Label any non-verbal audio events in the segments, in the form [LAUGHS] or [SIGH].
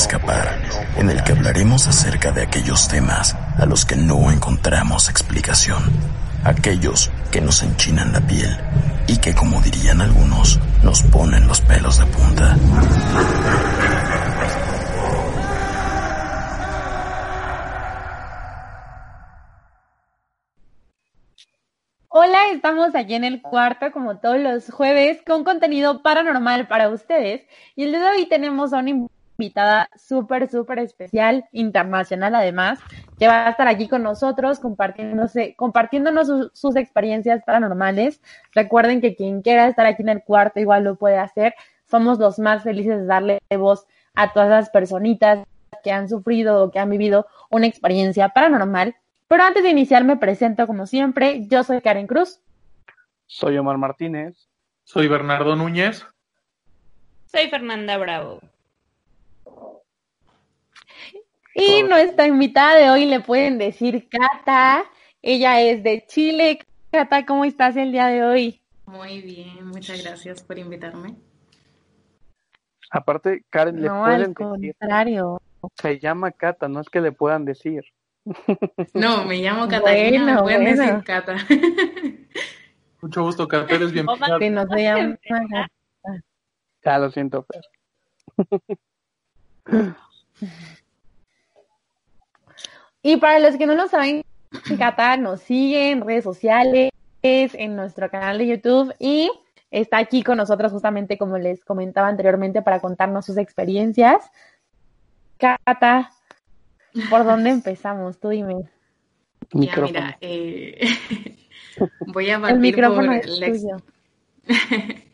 escapar, en el que hablaremos acerca de aquellos temas a los que no encontramos explicación, aquellos que nos enchinan la piel y que, como dirían algunos, nos ponen los pelos de punta. Hola, estamos aquí en el cuarto como todos los jueves con contenido paranormal para ustedes y el día de hoy tenemos a una invitada súper, súper especial, internacional además, que va a estar aquí con nosotros compartiéndose, compartiéndonos su- sus experiencias paranormales. Recuerden que quien quiera estar aquí en el cuarto igual lo puede hacer. Somos los más felices de darle voz a todas las personitas que han sufrido o que han vivido una experiencia paranormal. Pero antes de iniciar me presento como siempre, yo soy Karen Cruz. Soy Omar Martínez. Soy Bernardo Núñez. Soy Fernanda Bravo. Y nuestra invitada de hoy le pueden decir Cata. Ella es de Chile. Cata, ¿cómo estás el día de hoy? Muy bien, muchas gracias por invitarme. Aparte, Karen, le No, pueden al decir, contrario. se llama Cata, no es que le puedan decir. No, me llamo Catalina, me Bueno, pueden bueno. decir Cata. Mucho gusto, Cata, eres bienvenida. Que no se llama Ya lo siento, Fer. Y para los que no lo saben, Cata nos sigue en redes sociales, en nuestro canal de YouTube y está aquí con nosotros justamente como les comentaba anteriormente para contarnos sus experiencias. Cata, ¿por dónde [LAUGHS] empezamos? Tú dime. Ya, mira, eh, [LAUGHS] voy a El partir micrófono por es la ex- tuyo. [LAUGHS]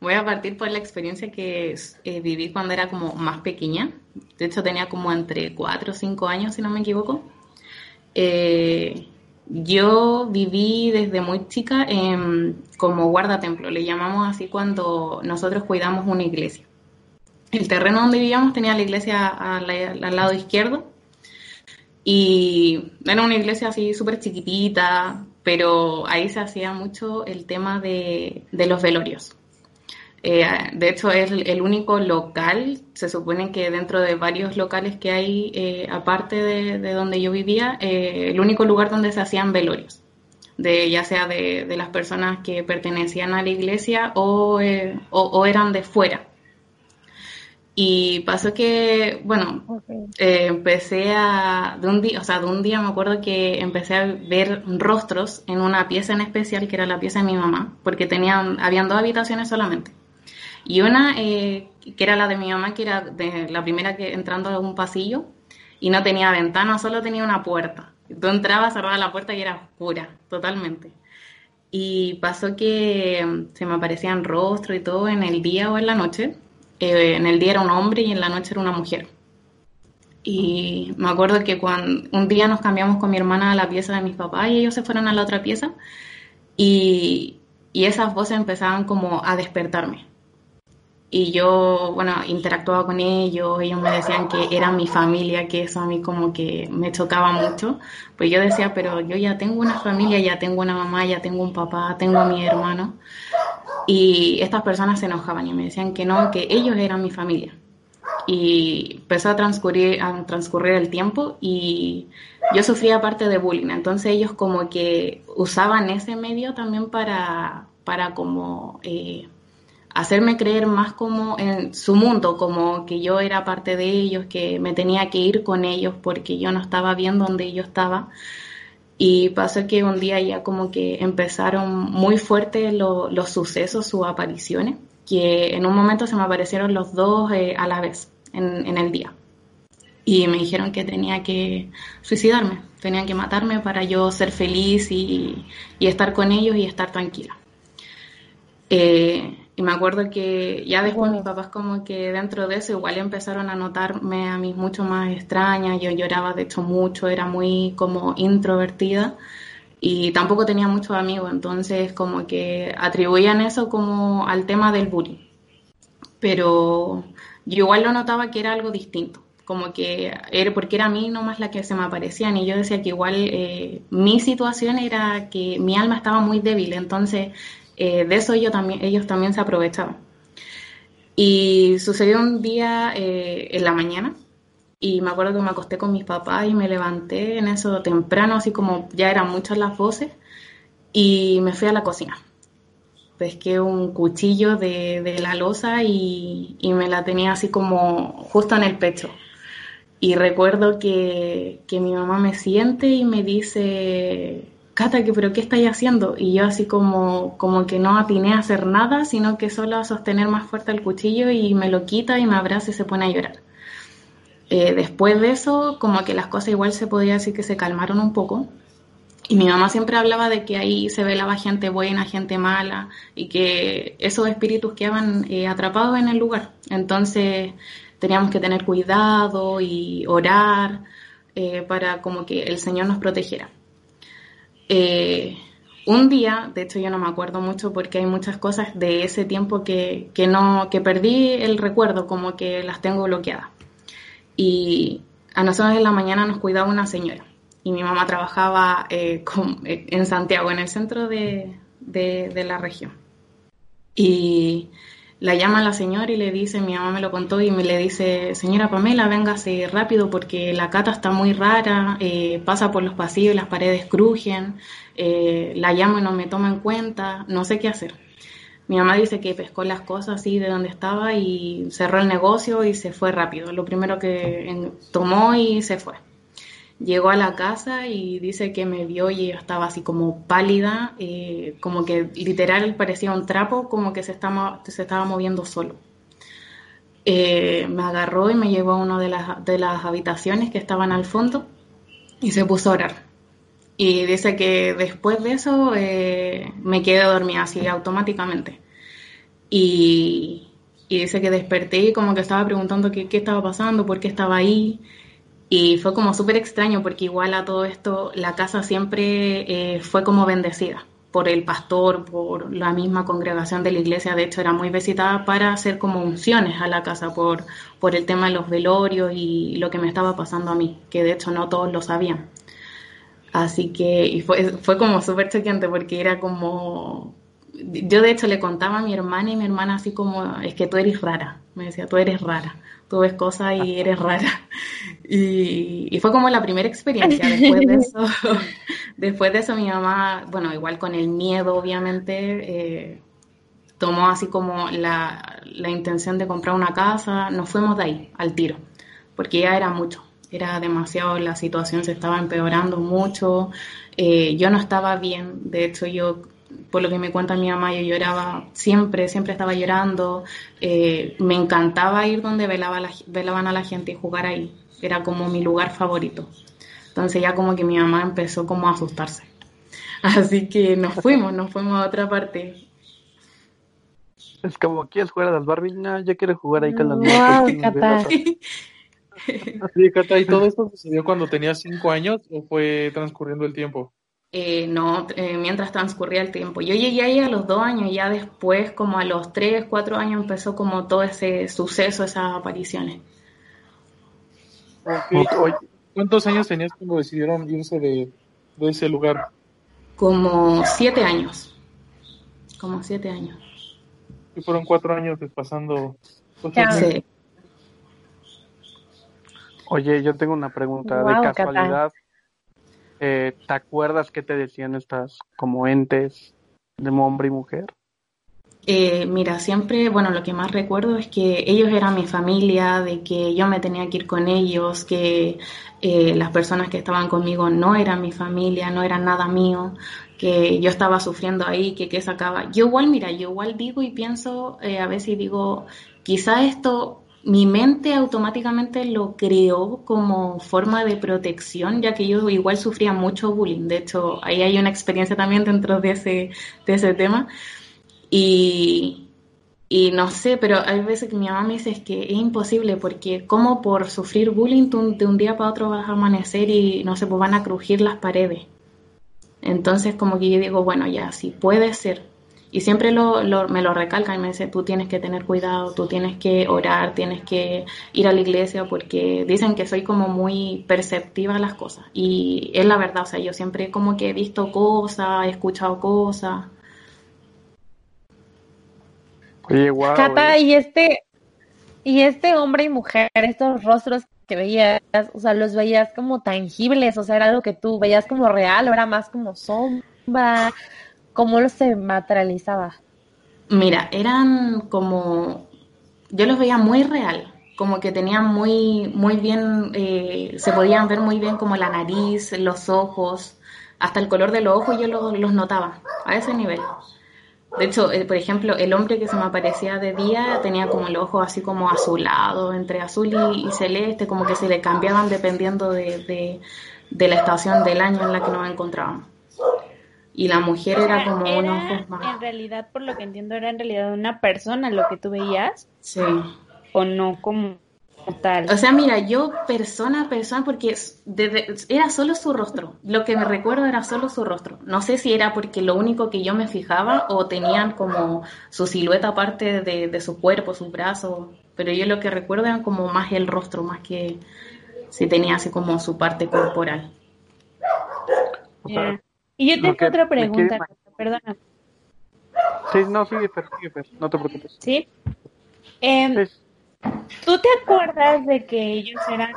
Voy a partir por la experiencia que eh, viví cuando era como más pequeña. De hecho, tenía como entre 4 o 5 años, si no me equivoco. Eh, yo viví desde muy chica en- como guardatemplo, le llamamos así cuando nosotros cuidamos una iglesia. El terreno donde vivíamos tenía la iglesia al, al lado izquierdo y era una iglesia así súper chiquitita, pero ahí se hacía mucho el tema de, de los velorios. Eh, de hecho, es el, único local, se supone que dentro de varios locales que hay, eh, aparte de, de donde yo vivía, eh, el único lugar donde se hacían velorios, de, ya sea de, de las personas que pertenecían a la iglesia o, eh, o, o eran de fuera. Y pasó que, bueno, eh, empecé a, de un día, o sea, de un día me acuerdo que empecé a ver rostros en una pieza en especial, que era la pieza de mi mamá, porque tenían, habían dos habitaciones solamente. Y una, eh, que era la de mi mamá, que era de la primera que entrando a un pasillo, y no tenía ventana, solo tenía una puerta. Tú entrabas, cerrabas la puerta y era oscura, totalmente. Y pasó que se me aparecían rostros y todo en el día o en la noche. Eh, en el día era un hombre y en la noche era una mujer. Y me acuerdo que cuando un día nos cambiamos con mi hermana a la pieza de mis papás y ellos se fueron a la otra pieza y, y esas voces empezaban como a despertarme. Y yo, bueno, interactuaba con ellos, ellos me decían que eran mi familia, que eso a mí como que me chocaba mucho. Pues yo decía, pero yo ya tengo una familia, ya tengo una mamá, ya tengo un papá, tengo a mi hermano. Y estas personas se enojaban y me decían que no, que ellos eran mi familia. Y empezó a transcurrir, a transcurrir el tiempo y yo sufría parte de bullying. Entonces ellos como que usaban ese medio también para, para como eh, hacerme creer más como en su mundo, como que yo era parte de ellos, que me tenía que ir con ellos porque yo no estaba bien donde yo estaba. Y pasó que un día ya como que empezaron muy fuertes lo- los sucesos, sus apariciones, que en un momento se me aparecieron los dos eh, a la vez en, en el día. y me dijeron que tenía que suicidarme, tenía que matarme para yo ser feliz y, y estar con ellos y estar tranquila. Eh, y me acuerdo que ya después mis papás como que dentro de eso igual empezaron a notarme a mí mucho más extraña, yo lloraba de hecho mucho, era muy como introvertida y tampoco tenía muchos amigos, entonces como que atribuían eso como al tema del bullying. Pero yo igual lo notaba que era algo distinto, como que era porque era a mí nomás la que se me aparecían y yo decía que igual eh, mi situación era que mi alma estaba muy débil, entonces eh, de eso ellos también, se aprovechaban. Y sucedió un día eh, en la mañana y me acuerdo que me acosté con mis papás y me levanté en eso temprano, así como ya eran muchas las voces, y me fui a la cocina. Pesqué un cuchillo de, de la losa y, y, me la tenía así como justo en el pecho. Y recuerdo que, que mi mamá me siente y me dice, Cata, ¿pero qué estáis haciendo? Y yo así como, como que no atiné a hacer nada, sino que solo a sostener más fuerte el cuchillo y me lo quita y me abraza y se pone a llorar. Eh, después de eso, como que las cosas igual se podía decir que se calmaron un poco. Y mi mamá siempre hablaba de que ahí se velaba gente buena, gente mala, y que esos espíritus quedaban eh, atrapados en el lugar. Entonces teníamos que tener cuidado y orar eh, para como que el Señor nos protegiera. Eh, un día, de hecho yo no me acuerdo mucho porque hay muchas cosas de ese tiempo que, que, no, que perdí el recuerdo, como que las tengo bloqueadas. Y a nosotros en la mañana nos cuidaba una señora y mi mamá trabajaba eh, con, en Santiago, en el centro de, de, de la región. Y la llama la señora y le dice, mi mamá me lo contó y me le dice, señora Pamela, véngase rápido porque la cata está muy rara, eh, pasa por los pasillos, las paredes crujen, eh, la llamo y no me toma en cuenta, no sé qué hacer. Mi mamá dice que pescó las cosas así de donde estaba y cerró el negocio y se fue rápido. Lo primero que tomó y se fue. Llegó a la casa y dice que me vio y estaba así como pálida, eh, como que literal parecía un trapo, como que se estaba, se estaba moviendo solo. Eh, me agarró y me llevó a una de las, de las habitaciones que estaban al fondo y se puso a orar. Y dice que después de eso eh, me quedé dormida así automáticamente. Y, y, dice que desperté y como que estaba preguntando qué, qué estaba pasando, por qué estaba ahí. Y fue como súper extraño porque igual a todo esto la casa siempre eh, fue como bendecida por el pastor, por la misma congregación de la iglesia. De hecho, era muy visitada para hacer como unciones a la casa por, por el tema de los velorios y lo que me estaba pasando a mí, que de hecho no todos lo sabían. Así que fue, fue como súper choqueante porque era como... Yo de hecho le contaba a mi hermana y mi hermana así como, es que tú eres rara, me decía, tú eres rara tú ves cosas y eres rara. [LAUGHS] Y, y, fue como la primera experiencia. Después de eso, [LAUGHS] después de eso mi mamá, bueno, igual con el miedo, obviamente, eh, tomó así como la, la, intención de comprar una casa. Nos fuimos de ahí, al tiro, porque ya era mucho. Era demasiado, la situación se estaba empeorando mucho. Eh, yo no estaba bien, de hecho yo por lo que me cuenta mi mamá, yo lloraba siempre, siempre estaba llorando. Eh, me encantaba ir donde velaba la, velaban a la gente y jugar ahí. Era como mi lugar favorito. Entonces ya como que mi mamá empezó como a asustarse. [LAUGHS] Así que nos fuimos, nos fuimos a otra parte. Es como, ¿quieres jugar a las Barbie? No, yo quiero jugar ahí con las wow, Cata. Sí, Cata, ¿y todo esto sucedió cuando tenías cinco años o fue transcurriendo el tiempo? Eh, no, eh, mientras transcurría el tiempo. Yo llegué ahí a los dos años y ya después, como a los tres, cuatro años, empezó como todo ese suceso, esas apariciones. Okay. ¿Cuántos años tenías cuando decidieron irse de, de, ese lugar? Como siete años. Como siete años. Y fueron cuatro años pasando. Sí. Oye, yo tengo una pregunta wow, de casualidad. Eh, ¿Te acuerdas qué te decían estas como entes de hombre y mujer? Eh, mira, siempre, bueno, lo que más recuerdo es que ellos eran mi familia, de que yo me tenía que ir con ellos, que eh, las personas que estaban conmigo no eran mi familia, no eran nada mío, que yo estaba sufriendo ahí, que qué sacaba. Yo igual, mira, yo igual digo y pienso, eh, a veces digo, quizá esto mi mente automáticamente lo creó como forma de protección, ya que yo igual sufría mucho bullying. De hecho, ahí hay una experiencia también dentro de ese, de ese tema. Y, y no sé, pero hay veces que mi mamá me dice que es imposible porque como por sufrir bullying tú de un día para otro vas a amanecer y no sé, pues van a crujir las paredes. Entonces como que yo digo, bueno, ya, sí puede ser. Y siempre lo, me lo recalca y me dice, tú tienes que tener cuidado, tú tienes que orar, tienes que ir a la iglesia porque dicen que soy como muy perceptiva a las cosas. Y es la verdad, o sea, yo siempre como que he visto cosas, he escuchado cosas. Oye, wow. Cata, y este, y este hombre y mujer, estos rostros que veías, o sea, los veías como tangibles, o sea, era algo que tú veías como real, o era más como sombra, ¿cómo lo se materializaba? Mira, eran como, yo los veía muy real, como que tenían muy, muy bien, eh, se podían ver muy bien como la nariz, los ojos, hasta el color de los ojos yo los, los notaba, a ese nivel. De hecho, eh, por ejemplo, el hombre que se me aparecía de día tenía como el ojo así como azulado, entre azul y, celeste, como que se le cambiaban dependiendo de, la estación del año en la que nos encontrábamos. Y la mujer era como un ojo más. En realidad, por lo que entiendo, era en realidad una persona lo que tú veías. Sí. O no como o sea, mira, yo persona a persona, porque era solo su rostro. Lo que me recuerdo era solo su rostro. No sé si era porque lo único que yo me fijaba o tenían como su silueta aparte de, su cuerpo, sus brazos. Pero yo lo que recuerdo era como más el rostro, más que si tenía así como su parte corporal. Y yo tengo otra pregunta, perdona. Sí, no, sí, no te preocupes. ¿Sí? Eh, ¿Tú te acuerdas de que ellos eran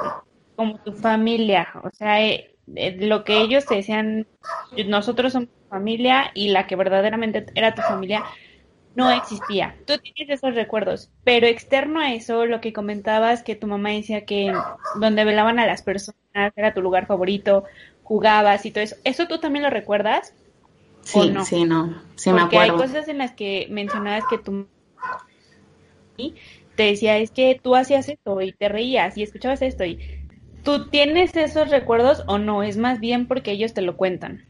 como tu familia? O sea, eh, eh, lo que ellos te decían, nosotros somos familia y la que verdaderamente era tu familia no existía. Tú tienes esos recuerdos, pero externo a eso, lo que comentabas que tu mamá decía que donde velaban a las personas era tu lugar favorito, jugabas y todo eso, ¿eso tú también lo recuerdas? Sí, no? sí, no, sí me acuerdo. hay cosas en las que mencionabas que tu te decía, es que tú hacías esto y te reías y escuchabas esto y tú tienes esos recuerdos o no, es más bien porque ellos te lo cuentan.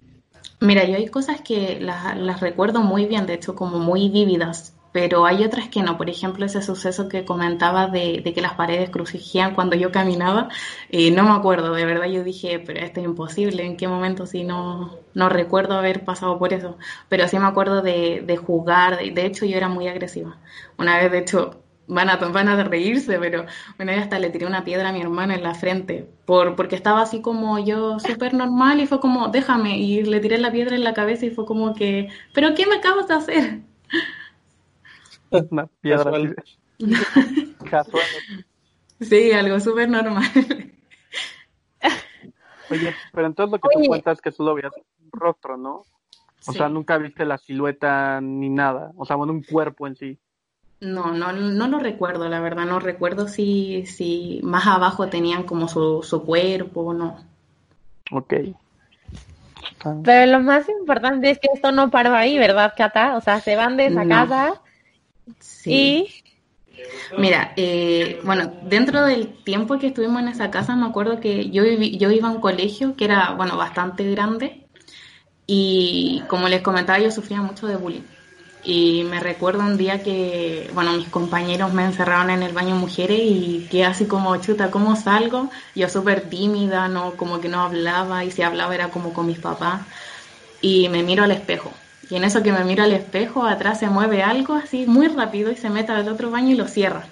Mira, yo hay cosas que las, recuerdo muy bien, de hecho como muy vívidas, pero hay otras que no. Por ejemplo, ese suceso que comentaba de, que las paredes crujijían cuando yo caminaba, eh, no me acuerdo, de verdad yo dije, pero esto es imposible, ¿en qué momento si no, no recuerdo haber pasado por eso? Pero sí me acuerdo de, de jugar, de hecho yo era muy agresiva. Una vez, de hecho, van a, van a reírse, pero bueno, hasta le tiré una piedra a mi hermana en la frente, por, porque estaba así como yo súper normal y fue como, déjame, y le tiré la piedra en la cabeza y fue como que, pero ¿qué me acabas de hacer? [LAUGHS] Una piedra. [LAUGHS] Casual. Sí, algo súper normal. Oye, pero entonces lo que tú cuentas es que solo veías un rostro, ¿no? O sea, nunca viste la silueta ni nada, o sea, bueno, un cuerpo en sí. No, no, no lo recuerdo, la verdad, no recuerdo si, si más abajo tenían como su, su cuerpo o no. Ok. Pero lo más importante es que esto no paró ahí, ¿verdad, Cata? O sea, se van de esa casa sí. Mira, eh, bueno, dentro del tiempo que estuvimos en esa casa, me acuerdo que yo, yo iba a un colegio que era, bueno, bastante grande y como les comentaba, yo sufría mucho de bullying. Y me recuerdo un día que, bueno, mis compañeros me encerraron en el baño mujeres y que así como, chuta, ¿cómo salgo? Yo súper tímida, no, como que no hablaba y si hablaba era como con mis papás. Y me miro al espejo. Y en eso que me miro al espejo, atrás se mueve algo así muy rápido y se mete al otro baño y lo cierra.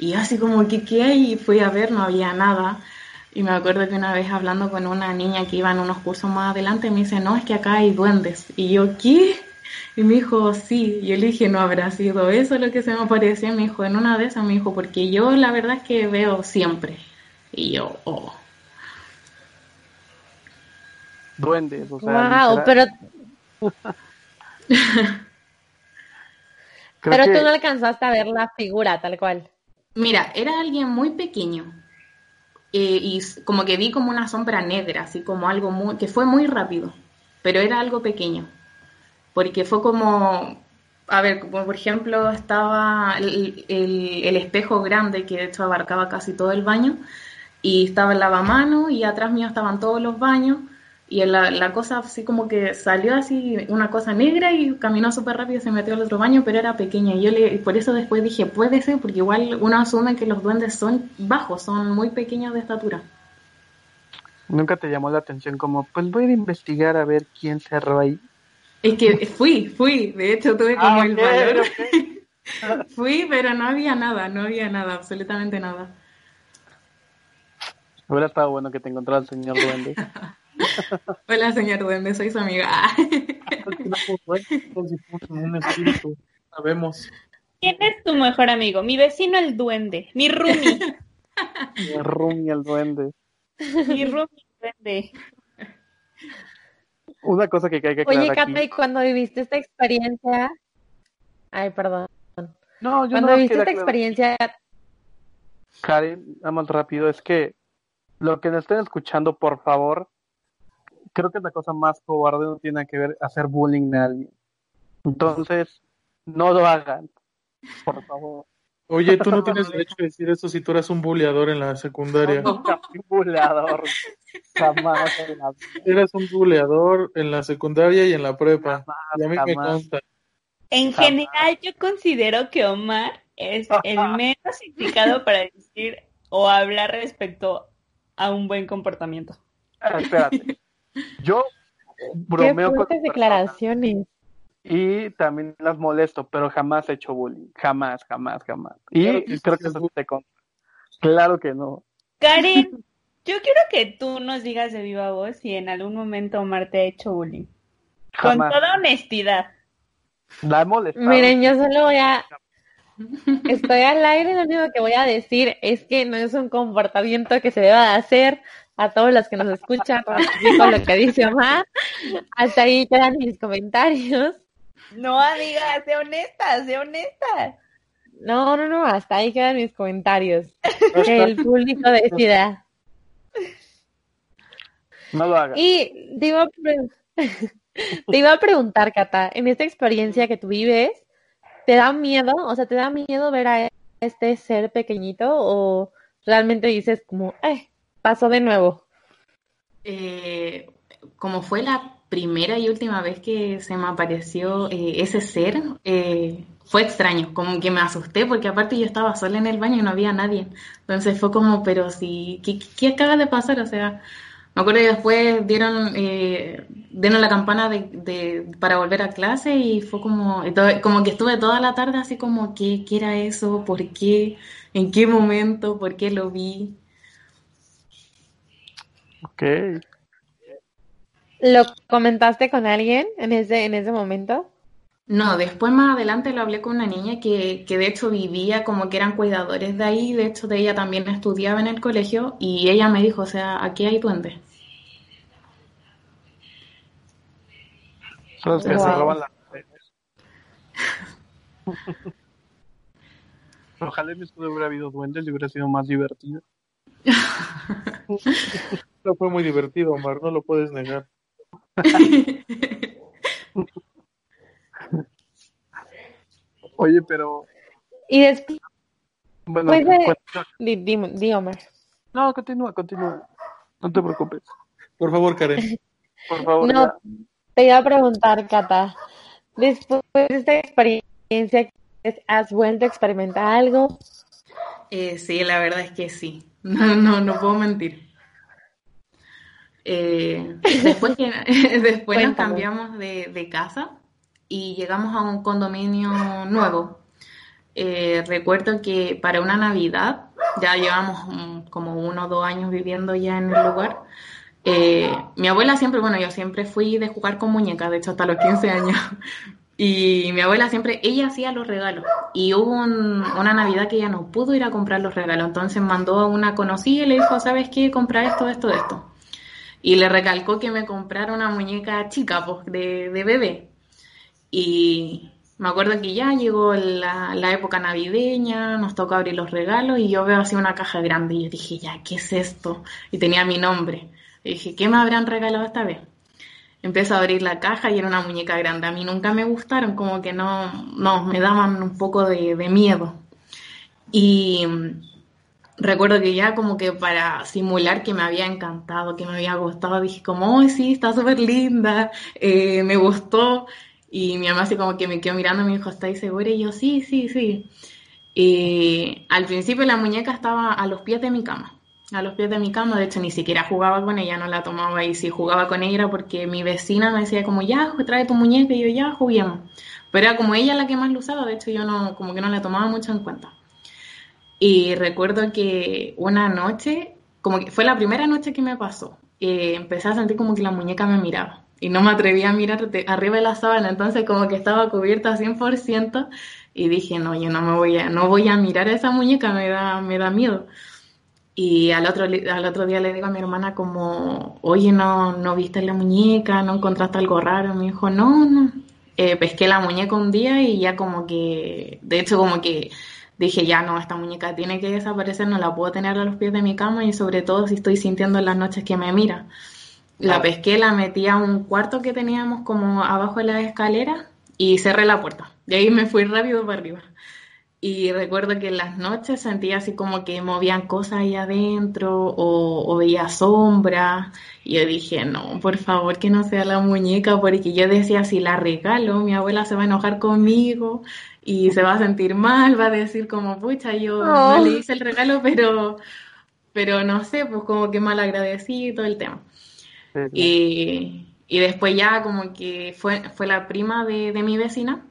Y así como, ¿qué, qué hay? Y fui a ver, no había nada. Y me acuerdo que una vez hablando con una niña que iba en unos cursos más adelante, me dice, no, es que acá hay duendes. Y yo, ¿qué? Y me dijo, sí, y yo le dije, no habrá sido eso lo que se me apareció. Y me dijo, en una de esas, me dijo, porque yo la verdad es que veo siempre. Y yo, oh. Duendes, o sea. Wow, pero. [LAUGHS] pero tú no alcanzaste a ver la figura tal cual. Mira, era alguien muy pequeño. Eh, y como que vi como una sombra negra, así como algo muy, que fue muy rápido, pero era algo pequeño porque fue como a ver, como por ejemplo estaba el, el, espejo grande que de hecho abarcaba casi todo el baño y estaba el lavamano y atrás mío estaban todos los baños y la, la cosa así como que salió así una cosa negra y caminó súper rápido y se metió al otro baño, pero era pequeña. Y yo le, por eso después dije, puede ser, porque igual uno asume que los duendes son bajos, son muy pequeños de estatura. ¿Nunca te llamó la atención como, pues voy a investigar a ver quién cerró ahí? Es que fui, fui, de hecho tuve como ah, el valor. [LAUGHS] fui, pero no había nada, no había nada, absolutamente nada. Hubiera estado bueno que te encontrara el señor Duende. [LAUGHS] [LAUGHS] Hola, señor Duende, soy su amiga. Sabemos. ¿Quién es tu mejor amigo? Mi vecino el Duende, mi Rumi. mi Rumi el Duende. mi Rumi el Duende. Una cosa que hay que aclarar Oye, Cata, ¿y cuando viviste esta experiencia? Ay, perdón. No, yo cuando viviste esta experiencia... Karen, más rápido, es que lo que nos estén escuchando, por favor, creo que es la cosa más cobarde no tiene que ver hacer bullying a alguien. Entonces, no lo hagan, por favor. Oye, tú no [LAUGHS] tienes derecho a decir eso si tú eres un buleador en la secundaria. No, nunca fui un buleador. Jamás. Eres un buleador en la secundaria y en la prepa. y a mí me consta. En general, yo considero que Omar es el [LAUGHS] menos indicado para decir o hablar respecto a un buen comportamiento. Ah, espérate. Yo bromeo Qué con declaraciones y también las molesto, pero jamás he hecho bullying, jamás, jamás, jamás. Y creo que eso te consta. Claro que no. Karen, [LAUGHS] yo quiero que tú nos digas de viva voz si en algún momento Omar te ha hecho bullying. Con toda honestidad. La he molestado. Miren, yo solo voy a... [LAUGHS] Estoy al aire, lo único que voy a decir es que no es un comportamiento que se deba de hacer a todos los que nos escuchan, con lo que dice Omar. Hasta ahí quedan mis comentarios. No, amiga, sé honesta, sé honesta. No, no, no, hasta ahí quedan mis comentarios. que el público decida. No lo hagas. Y te iba, a [LAUGHS] te iba a preguntar, Cata, en esta experiencia que tú vives, ¿te da miedo? O sea, ¿te da miedo ver a este ser pequeñito o realmente dices como, eh, pasó de nuevo? Eh, como fue la primera y última vez que se me apareció eh, ese ser, eh, fue extraño, como que me asusté porque aparte yo estaba sola en el baño y no había nadie. Entonces fue como, pero si, ¿qué, acaba de pasar? O sea, me acuerdo que después dieron, eh, dieron la campana de, para volver a clase y fue como, como que estuve toda la tarde así como, ¿qué, ¿qué era eso? ¿Por qué? ¿En qué momento? ¿Por qué lo vi? Ok. ¿Lo comentaste con alguien en ese, en ese momento? No, después más adelante lo hablé con una niña que, que de hecho vivía como que eran cuidadores de ahí, de hecho de ella también estudiaba en el colegio y ella me dijo, o sea, aquí hay duendes. Son que se roban las [LAUGHS] Ojalá en esto hubiera habido duendes y hubiera sido más divertido. [LAUGHS] no fue muy divertido, Omar, no lo puedes negar. [LAUGHS] Oye, pero. Y después. Bueno, dígame. No, continúa, continúa. No te preocupes. Por favor, Karen. [LAUGHS] Por favor. No, te iba a preguntar, Cata. Después de esta experiencia, ¿has vuelto a experimentar algo? Eh, sí, la verdad es que sí. [LAUGHS] No, no, no puedo mentir. Eh, [LAUGHS] después [LAUGHS] después nos cambiamos de, casa y llegamos a un condominio nuevo. Eh, recuerdo que para una Navidad, ya llevamos como uno o dos años viviendo ya en el lugar, eh, mi abuela siempre, bueno, yo siempre fui de jugar con muñecas, de hecho hasta los 15 años, [LAUGHS] y mi abuela siempre, ella hacía los regalos. Y hubo una Navidad que ella no pudo ir a comprar los regalos. Entonces mandó a una conocida y le dijo, ¿sabes qué? Compra esto, esto, esto y le recalcó que me comprara una muñeca chica, pues, de, bebé. Y me acuerdo que ya llegó la, época navideña, nos tocó abrir los regalos y yo veo así una caja grande y yo dije, ya, ¿qué es esto? Y tenía mi nombre. Y dije, ¿qué me habrán regalado esta vez? empiezo a abrir la caja y era una muñeca grande. A mí nunca me gustaron, como que no, no, me daban un poco de, de miedo. Y recuerdo que ya como que para simular que me había encantado, que me había gustado, dije como, oh, sí, está súper linda, eh, me gustó. Y mi mamá así como que me quedó mirando y me dijo, ¿estáis segura? Y yo, sí, sí, sí. Y al principio la muñeca estaba a los pies de mi cama, a los pies de mi cama, de hecho ni siquiera jugaba con ella, no la tomaba y si jugaba con ella era porque mi vecina me decía como, ya, trae tu muñeca y yo, ya, juguemos. Pero era como ella la que más lo usaba, de hecho yo no, como que no la tomaba mucho en cuenta. Y recuerdo que una noche, como que fue la primera noche que me pasó, eh, empecé a sentir como que la muñeca me miraba y no me atrevía a mirar arriba de la sábana, entonces como que estaba cubierta 100% y dije, no, yo no me voy a, no voy a mirar a esa muñeca, me da, me da miedo. Y al otro, al otro día le digo a mi hermana como, oye, no, no viste la muñeca, no encontraste algo raro. Me dijo, no, no. Eh, pesqué la muñeca un día y ya como que, de hecho como que dije, ya no, esta muñeca tiene que desaparecer, no la puedo tener a los pies de mi cama y sobre todo si estoy sintiendo en las noches que me mira. La pesqué, la metí a un cuarto que teníamos como abajo de la escalera y cerré la puerta. De ahí me fui rápido para arriba. Y recuerdo que en las noches sentía así como que movían cosas ahí adentro o, o veía sombras. Y yo dije, no, por favor que no sea la muñeca, porque yo decía, si la regalo, mi abuela se va a enojar conmigo y se va a sentir mal, va a decir como, pucha, yo no le hice el regalo, [LAUGHS] pero, pero no sé, pues como que mal agradecido y todo el tema. Y, y después ya como que fue, fue la prima de, de mi vecina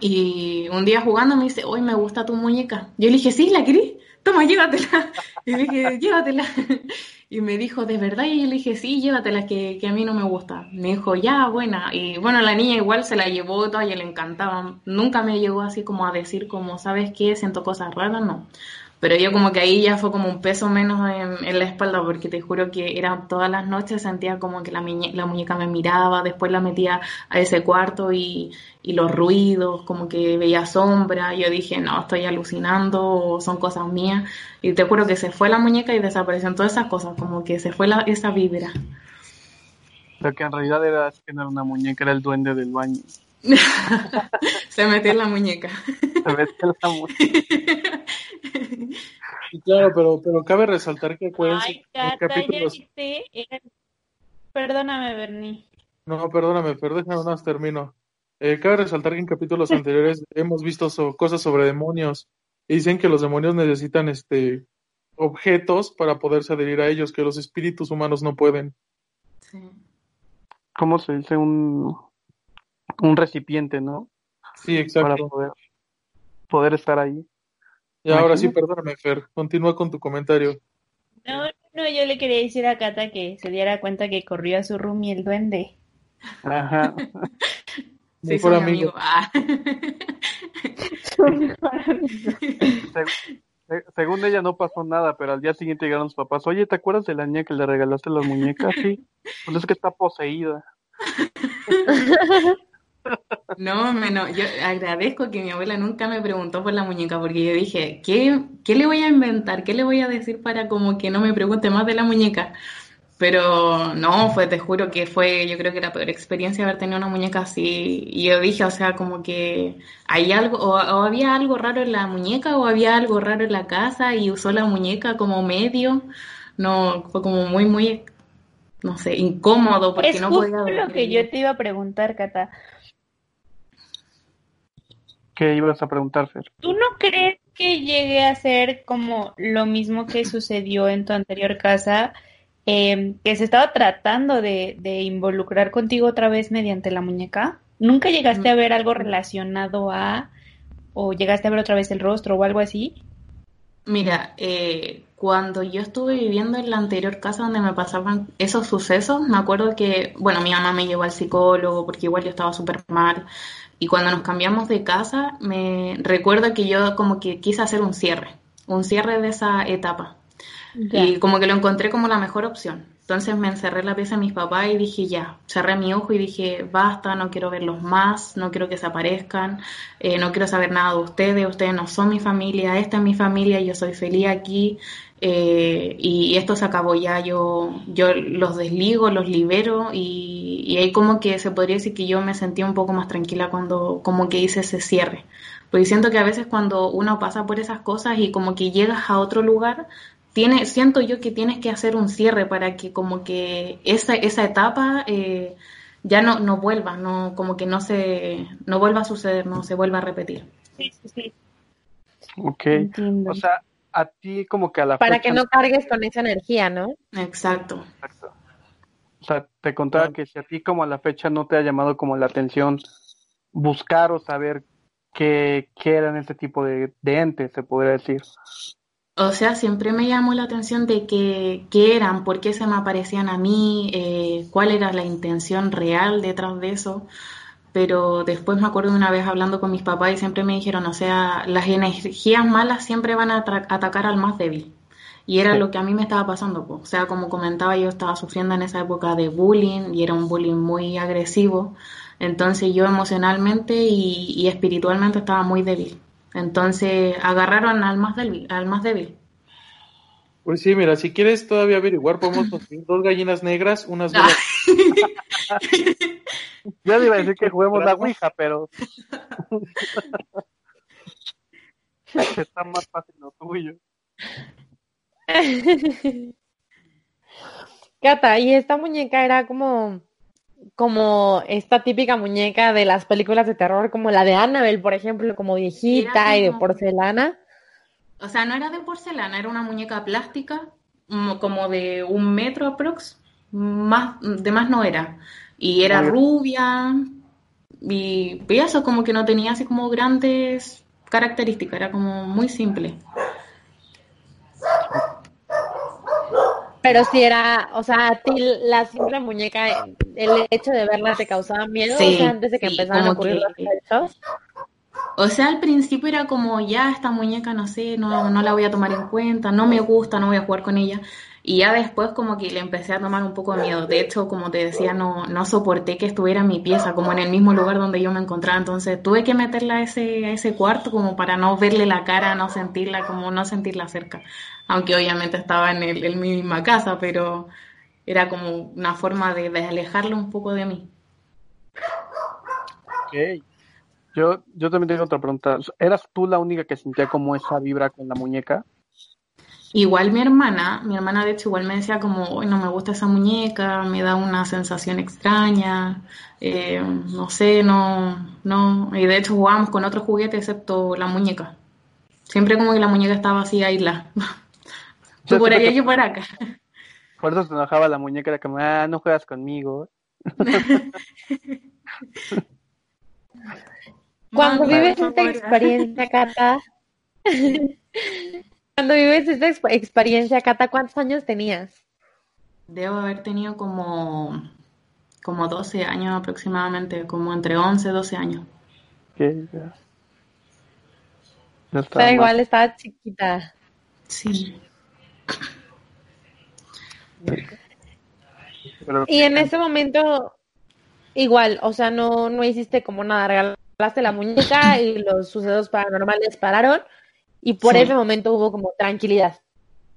y un día jugando me dice, hoy me gusta tu muñeca. Yo le dije, sí, ¿la querés? Toma, llévatela. [LAUGHS] Y le dije, llévatela. [LAUGHS] Y me dijo, ¿de verdad? Y le dije, sí, llévatela, que, que a mí no me gusta. Me dijo, ya, buena. Y bueno, la niña igual se la llevó, toda, a ella le encantaba. Nunca me llegó así como a decir, como, ¿sabes qué? Siento cosas raras, no. Pero yo como que ahí ya fue como un peso menos en, la espalda, porque te juro que era todas las noches sentía como que la, la muñeca me miraba, después la metía a ese cuarto y, y los ruidos, como que veía sombra. Yo dije, no, estoy alucinando, son cosas mías. Y te juro que se fue la muñeca y desaparecieron todas esas cosas, como que se fue la, esa vibra. Lo que en realidad era, que era una muñeca, era el duende del baño. [LAUGHS] se metió en la muñeca. Se ve que la muñeca. [LAUGHS] Y claro, pero, pero cabe resaltar que acuérdense Ay, en Cata, ya capítulos... viste. Perdóname, Bernie. No, perdóname, pero déjame más termino. Eh, cabe resaltar que en capítulos anteriores [LAUGHS] hemos visto so- cosas sobre demonios y dicen que los demonios necesitan este objetos para poderse adherir a ellos, que los espíritus humanos no pueden. Sí. ¿Cómo se dice? Un, un recipiente, ¿no? Sí, Para exacto. poder, poder estar ahí. Y ahora sí, perdóname, Fer, continúa con tu comentario. No, no, yo le quería decir a Cata que se diera cuenta que corrió a su roomie el duende. Ajá. [LAUGHS] Mejor mi amigo. amigo. Ah. Se- se- según ella no pasó nada, pero al día siguiente llegaron los papás. Oye, ¿te acuerdas de la niña que le regalaste las muñecas? Sí. Pues es que está poseída. [LAUGHS] No, no, yo agradezco que mi abuela nunca me preguntó por la muñeca, porque yo dije, ¿qué, qué le voy a inventar? ¿Qué le voy a decir para como que no me pregunte más de la muñeca? Pero no, fue, te juro que fue, yo creo que la peor experiencia haber tenido una muñeca así. Y yo dije, o sea, como que hay algo, o, o había algo raro en la muñeca, o había algo raro en la casa y usó la muñeca como medio. No, fue como muy, muy, no sé, incómodo porque Es no justo podía lo que yo te iba a preguntar, Cata. ¿Qué ibas a preguntar, Fer? ¿Tú no crees que llegue a ser como lo mismo que sucedió en tu anterior casa, eh, que se estaba tratando de, de involucrar contigo otra vez mediante la muñeca? ¿Nunca llegaste a ver algo relacionado a, o llegaste a ver otra vez el rostro o algo así? Mira, eh, cuando yo estuve viviendo en la anterior casa donde me pasaban esos sucesos, me acuerdo que, bueno, mi mamá me llevó al psicólogo porque igual yo estaba súper mal. Y cuando nos cambiamos de casa, me recuerdo que yo como que quise hacer un cierre, un cierre de esa etapa. Y como que lo encontré como la mejor opción. Entonces me encerré en la pieza de mis papás y dije ya, cerré mi ojo y dije basta, no quiero verlos más, no quiero que se aparezcan, eh, no quiero saber nada de ustedes, ustedes no son mi familia, esta es mi familia, yo soy feliz aquí. Eh, y esto se acabó ya, yo, yo los desligo, los libero y, y ahí como que se podría decir que yo me sentía un poco más tranquila cuando como que hice ese cierre. Porque siento que a veces cuando uno pasa por esas cosas y como que llegas a otro lugar, tiene, siento yo que tienes que hacer un cierre para que como que esa, esa etapa eh, ya no, no vuelva, no, como que no se, no vuelva a suceder, no se vuelva a repetir. Sí, sí, sí. Ok. Entiendo. O sea, a ti como que a la Para fecha- que no cargues con esa energía, ¿no? Exacto. Exacto. O sea, te contaba que si a ti como a la fecha no te ha llamado como la atención buscar o saber qué, qué eran este tipo de, de entes, se podría decir. O sea, siempre me llamó la atención de que, qué eran, por qué se me aparecían a mí, eh, cuál era la intención real detrás de eso. Pero después me acuerdo de una vez hablando con mis papás y siempre me dijeron, o sea, las energías malas siempre van a atacar al más débil. Y era Sí. lo que a mí me estaba pasando. po. O sea, como comentaba, yo estaba sufriendo en esa época de bullying y era un bullying muy agresivo. Entonces yo emocionalmente y, y espiritualmente estaba muy débil. Entonces agarraron al más débil, al más débil. Pues sí, mira, si quieres todavía averiguar, podemos [LAUGHS] conseguir dos gallinas negras, unas. [LAUGHS] [LAUGHS] Ya le iba a decir que juguemos la Ouija, pero [LAUGHS] está más fácil lo tuyo. [LAUGHS] Cata, y esta muñeca era como, como esta típica muñeca de las películas de terror, como la de Annabelle, por ejemplo, como viejita Era y de como- porcelana. O sea, no era de porcelana, era una muñeca plástica, como de un metro aprox, más, de más no era. Y era Muy rubia, y, y eso como que no tenía así como grandes características, era como muy simple. Pero sí era, o sea, a ti la simple muñeca, el hecho de verla te causaba miedo, Sí, o sea, antes de que sí, empezaran a ocurrir que- los hechos. O sea, al principio era como, ya esta muñeca, no sé, no, no la voy a tomar en cuenta, no me gusta, no voy a jugar con ella. Y ya después como que le empecé a tomar un poco de miedo. De hecho, como te decía, no, no soporté que estuviera en mi pieza, como en el mismo lugar donde yo me encontraba. Entonces tuve que meterla a ese, a ese cuarto como para no verle la cara, no sentirla, como no sentirla cerca. Aunque obviamente estaba en, el, en mi misma casa, pero era como una forma de, de alejarla un poco de mí. Ok. Yo, yo también tengo otra pregunta. ¿Eras tú la única que sentía como esa vibra con la muñeca? Igual mi hermana, mi hermana de hecho igual me decía como, "Uy, no me gusta esa muñeca, me da una sensación extraña, eh, no sé, no, no, y de hecho jugábamos con otros juguetes excepto la muñeca. Siempre como que la muñeca estaba así aislada. [LAUGHS] Tú por allá, yo por acá. Por eso se enojaba la muñeca, era como, ah, no juegas conmigo. [LAUGHS] Cuando No, vives esta experiencia, Cata, [LAUGHS] cuando vives esta exp- experiencia, Cata, ¿cuántos años tenías? Debo haber tenido como, como 12 años aproximadamente, como entre 11 y 12 años. Ya. Ya estaba Pero igual estaba chiquita. Sí. pero- Y en ese momento, igual, o sea, no, no hiciste como nada, regalaste la muñeca y los sucesos paranormales pararon y por Sí. ese momento hubo como tranquilidad.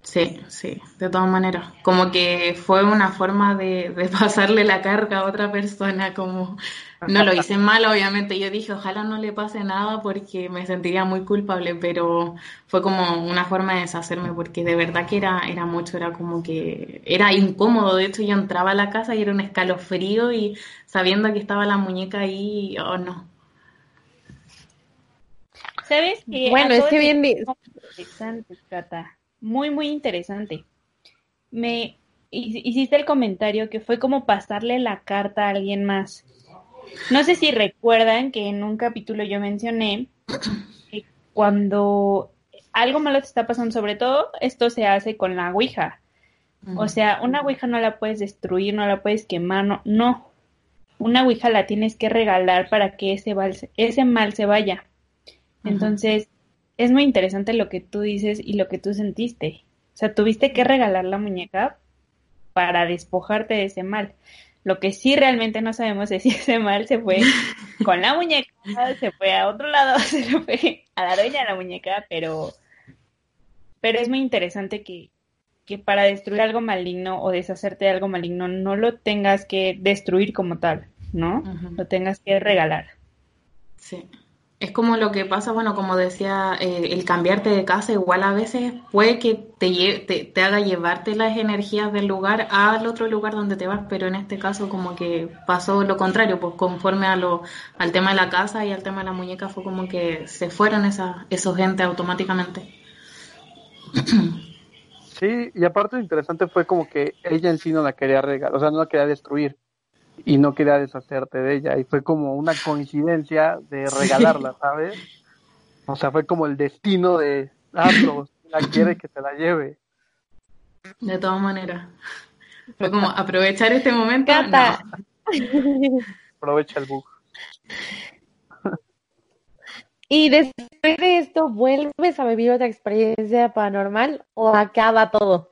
Sí, sí, de todas maneras. Como que fue una forma de, de pasarle la carga a otra persona, como no lo hice mal, obviamente. Yo dije, ojalá no le pase nada porque me sentiría muy culpable, pero fue como una forma de deshacerme porque de verdad que era, era mucho, era como que era incómodo. De hecho, yo entraba a la casa y era un escalofrío y sabiendo que estaba la muñeca ahí, oh no. ¿Sabes? Que Bueno, es que bien, Interesante, Cata. Muy, muy interesante. Me hi- hiciste el comentario que fue como pasarle la carta a alguien más. No sé si recuerdan que en un capítulo yo mencioné que cuando algo malo te está pasando, sobre todo esto se hace con la Ouija. O sea, una Ouija no la puedes destruir, no la puedes quemar, no. no. Una Ouija la tienes que regalar para que ese, ese mal se vaya. Entonces, es muy interesante lo que tú dices y lo que tú sentiste. O sea, tuviste que regalar la muñeca para despojarte de ese mal. Lo que sí realmente no sabemos es si ese mal se fue [LAUGHS] con la muñeca, se fue a otro lado, [LAUGHS] se le fue a la dueña de la muñeca, pero pero es muy interesante que, que para destruir algo maligno o deshacerte de algo maligno no lo tengas que destruir como tal, ¿no? Lo tengas que regalar. Sí. Es como lo que pasa, bueno, como decía, eh, el cambiarte de casa igual a veces puede que te, te haga llevarte las energías del lugar al otro lugar donde te vas, pero en este caso como que pasó lo contrario, pues conforme a lo, al tema de la casa y al tema de la muñeca fue como que se fueron esa, esos gente automáticamente. Sí, y aparte lo interesante fue como que ella en sí no la quería regalar, o sea, no la quería destruir y no quería deshacerte de ella. Y fue como una coincidencia de regalarla, ¿sabes? O sea, fue como el destino de, ah, pues, la quiere que te la lleve. De todas maneras. Fue como aprovechar este momento. Cata. no. Aprovecha el bug. [LAUGHS] Y después de esto, ¿vuelves a vivir otra experiencia paranormal o acaba todo?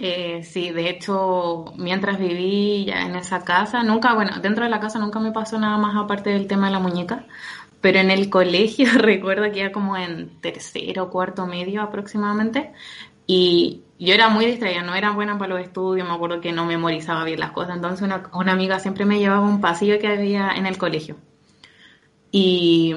Eh, sí, de hecho, mientras viví ya en esa casa, nunca, bueno, dentro de la casa nunca me pasó nada más aparte del tema de la muñeca, pero en el [LAUGHS] colegio [LAUGHS] recuerdo que era como en tercero, cuarto medio aproximadamente, y yo era muy distraída, no era buena para los estudios, me acuerdo que no memorizaba bien las cosas, entonces una, una amiga siempre me llevaba un pasillo que había en el colegio, y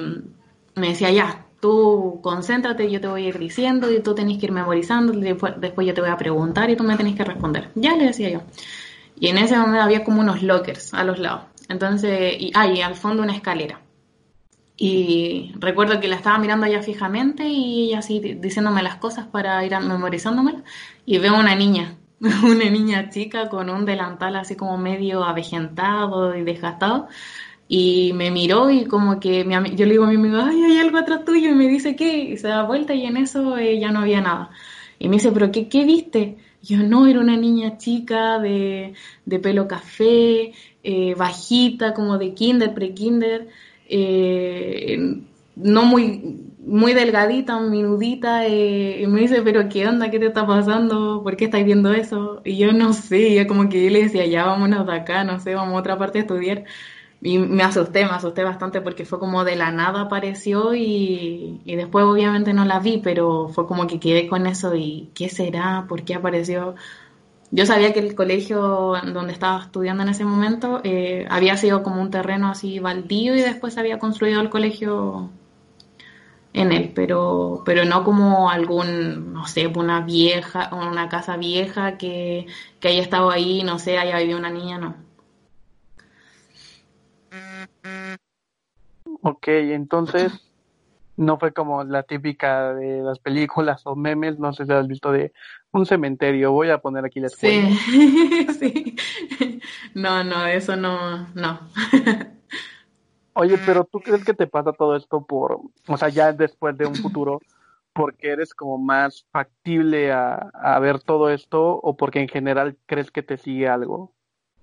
me decía, ya, tú concéntrate, yo te voy a ir diciendo y tú tenés que ir memorizando, después, yo te voy a preguntar y tú me tenés que responder. Ya le decía yo. Y en ese momento había como unos lockers a los lados. Entonces, y, ah, y al fondo una escalera. Y recuerdo que la estaba mirando ella fijamente y así di- diciéndome las cosas para ir memorizándomelas. Y veo una niña, [LAUGHS] una niña chica con un delantal así como medio avejentado y desgastado. Y me miró y como que mi yo le digo a mi amigo, ay, hay algo atrás tuyo. Y me dice, ¿qué? Y se da vuelta y en eso eh, ya no había nada. Y me dice, ¿pero qué, qué viste? Yo, no, era una niña chica de, de pelo café, eh, bajita, como de kinder, pre-kinder, eh, no muy, muy delgadita, minudita. eh, y me dice, ¿pero qué onda? ¿Qué te está pasando? ¿Por qué estáis viendo eso? Y yo no sé, ya como que yo le decía, ya vámonos de acá, no sé, vamos a otra parte a estudiar. Y me asusté, me asusté bastante porque fue como de la nada apareció y, y después obviamente no la vi, pero fue como que quedé con eso y ¿qué será? ¿Por qué apareció? Yo sabía que el colegio donde estaba estudiando en ese momento eh, había sido como un terreno así baldío y después había construido el colegio en él, pero, pero no como algún, no sé, una vieja, una casa vieja que, que haya estado ahí, no sé, haya vivido una niña, no. Ok, entonces no fue como la típica de las películas o memes, no sé si has visto de un cementerio, voy a poner aquí la escuela. Sí, [LAUGHS] sí. No, no, eso no, no. [LAUGHS] Oye, pero ¿tú crees que te pasa todo esto por, o sea, ya después de un futuro, porque eres como más factible a, a ver todo esto o porque en general crees que te sigue algo?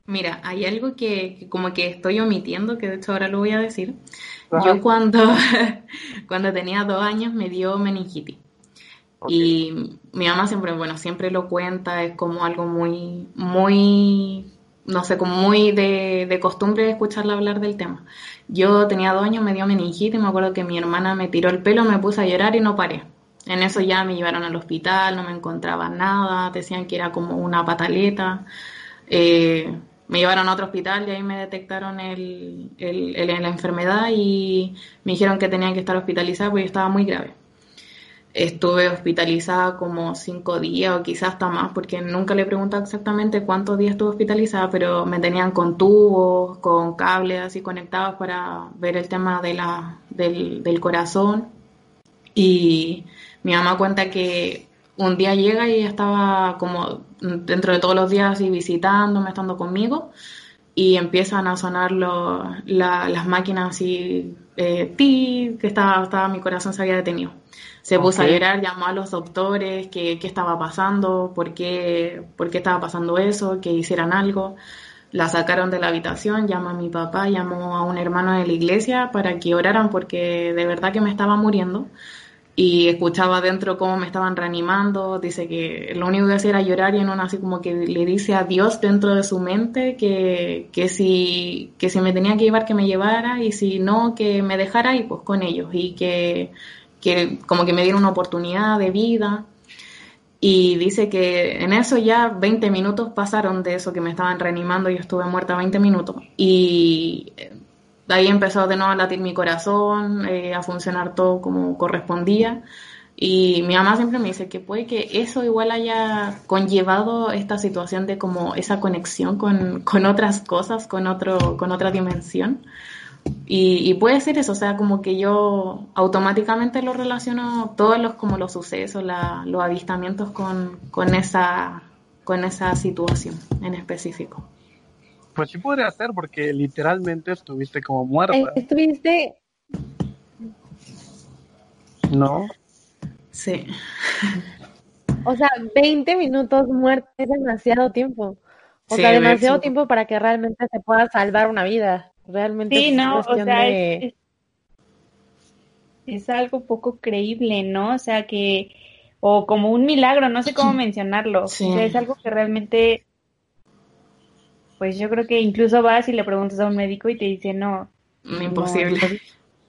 Mira, hay algo que, que como que estoy omitiendo, que de hecho ahora lo voy a decir. Ajá. Yo cuando, [LAUGHS] cuando tenía dos años me dio meningitis. Y mi mamá siempre, bueno, siempre lo cuenta, es como algo muy, muy, no sé, como muy de, de costumbre escucharla hablar del tema. Yo tenía dos años, me dio meningitis, me acuerdo que mi hermana me tiró el pelo, me puse a llorar y no paré. En eso ya me llevaron al hospital, no me encontraban nada, decían que era como una pataleta. Eh, me llevaron a otro hospital y ahí me detectaron el, la enfermedad y me dijeron que tenía que estar hospitalizada porque estaba muy grave. Estuve hospitalizada como cinco días o quizás hasta más, porque nunca le he exactamente cuántos días estuve hospitalizada, pero me tenían con tubos, con cables así conectados para ver el tema de la, del, del corazón. Y mi mamá cuenta que un día llega y estaba como dentro de todos los días así visitándome, estando conmigo, y empiezan a sonar lo- la- las máquinas así, eh, ti, que estaba, estaba, mi corazón se había detenido. Se puso a llorar, llamó a los doctores, que qué estaba pasando, por qué, por qué estaba pasando eso, que hicieran algo. La sacaron de la habitación, llamó a mi papá, llamó a un hermano de la iglesia para que oraran porque de verdad que me estaba muriendo y escuchaba dentro cómo me estaban reanimando, dice que lo único que hacía era llorar y en una así como que le dice a Dios dentro de su mente que, que si, que si me tenía que llevar que me llevara y si no que me dejara y pues con ellos y que, que como que me diera una oportunidad de vida. Y dice que en eso ya 20 minutos pasaron de eso que me estaban reanimando, yo estuve muerta 20 minutos. Y de ahí empezó de nuevo a latir mi corazón, eh, a funcionar todo como correspondía. Y mi mamá siempre me dice que puede que eso igual haya conllevado esta situación de como esa conexión con, con otras cosas, con, otro, con otra dimensión. Y, y puede ser eso, o sea, como que yo automáticamente lo relaciono todos los como los sucesos, los avistamientos con, con, esa, con esa situación en específico. Pues sí podría ser, porque literalmente estuviste como muerta, Eh, Estuviste, ¿no? Sí. o sea, 20 minutos muerta es demasiado tiempo. O Sí, sea, de demasiado tiempo para que realmente se pueda salvar una vida. Realmente Sí, es no, o cuestión sea, de- es, es- es algo poco creíble, ¿no? O sea, que, o como un milagro, no sé cómo mencionarlo. Sí. O sea, es algo que realmente, pues yo creo que incluso vas y le preguntas a un médico y te dice, no, Imposible.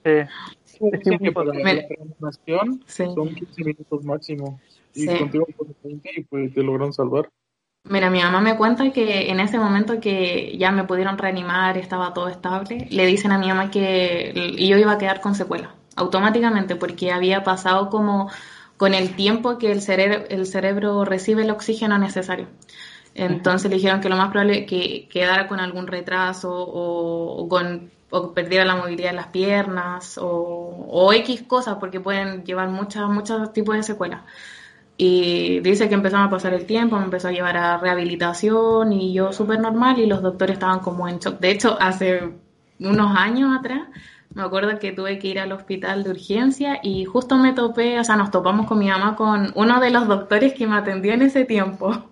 Sí. Que para la reanimación Sí. son 15 minutos máximo. Y Sí. contigo por 20 y pues te logran salvar. Mira, mi mamá me cuenta que en ese momento que ya me pudieron reanimar, estaba todo estable, le dicen a mi mamá que yo iba a quedar con secuelas, automáticamente, porque había pasado como con el tiempo que el cerebro, el cerebro recibe el oxígeno necesario. Entonces le dijeron que lo más probable es que quedara con algún retraso o, con perdiera la movilidad de las piernas o, X cosas, porque pueden llevar muchas, muchos tipos de secuelas. Y dice que empezamos a pasar el tiempo, me empezó a llevar a rehabilitación y yo súper normal y los doctores estaban como en shock. De hecho, hace unos años atrás, me acuerdo que tuve que ir al hospital de urgencia y justo me topé, o sea, nos topamos con mi mamá con uno de los doctores que me atendió en ese tiempo.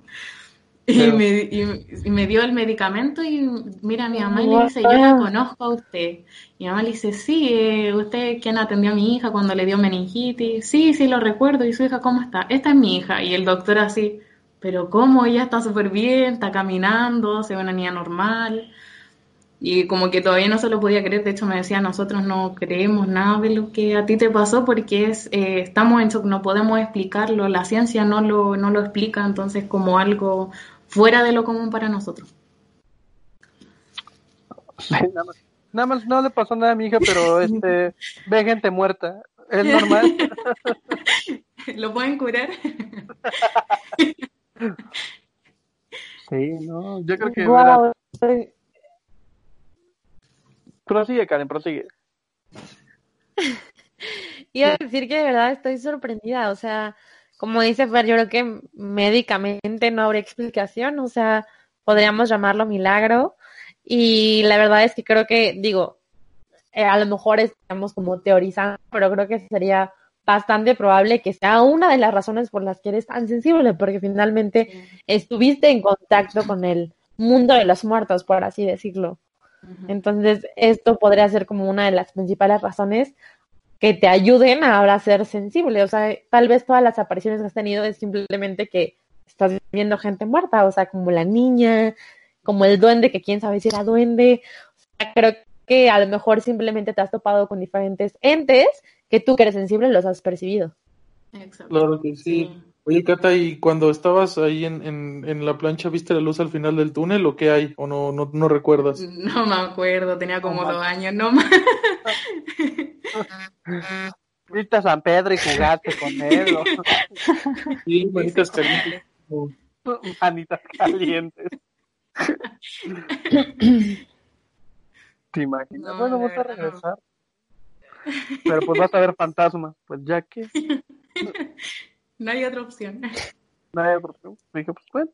Y, Claro. me, y- y me dio el medicamento y mira a mi mamá y le dice, yo la conozco a usted. Mi mamá le dice, sí, eh, usted quien atendió a mi hija cuando le dio meningitis. Sí, sí, lo recuerdo. ¿Y su hija cómo está? Esta es mi hija. Y el doctor así, pero ¿cómo? Ella está súper bien, está caminando, se ve una niña normal. Y como que todavía no se lo podía creer. De hecho, me decía, nosotros no creemos nada de lo que a ti te pasó porque es, eh, estamos en shock, no podemos explicarlo. La ciencia no lo, no lo explica, entonces como algo fuera de lo común para nosotros. Sí, nada, más, nada más no le pasó nada a mi hija, pero [LAUGHS] este ve gente muerta. Es normal. [LAUGHS] ¿Lo pueden curar? [LAUGHS] Sí, no, yo creo que Guau. prosigue, Karen, prosigue. Iba a decir que de verdad estoy sorprendida, o sea, como dice Fer, yo creo que médicamente no habría explicación, o sea, podríamos llamarlo milagro, y la verdad es que creo que, digo, eh, a lo mejor estamos como teorizando, pero creo que sería bastante probable que sea una de las razones por las que eres tan sensible, porque finalmente estuviste en contacto con el mundo de los muertos, por así decirlo. Entonces, esto podría ser como una de las principales razones que te ayuden a ahora ser sensible. O sea, tal vez todas las apariciones que has tenido es simplemente que estás viendo gente muerta, o sea, como la niña, como el duende, que quién sabe si era duende. O sea, creo que a lo mejor simplemente te has topado con diferentes entes que tú que eres sensible los has percibido. Exacto. Claro que sí. Oye, Cata, ¿y cuando estabas ahí en, en, en la plancha, viste la luz al final del túnel o qué hay? ¿O no, no, no recuerdas? [LAUGHS] No me acuerdo, tenía como No dos años, no más. [LAUGHS] [LAUGHS] Viste a San Pedro y jugaste con él. ¿no? [LAUGHS] Sí, manitas calientes. [LAUGHS] Manitas calientes. ¿Te imaginas? No, bueno, vamos a regresar. Pero pues vas a ver fantasmas. Pues ya que No hay otra opción. no hay otra opción. Dije, pues bueno,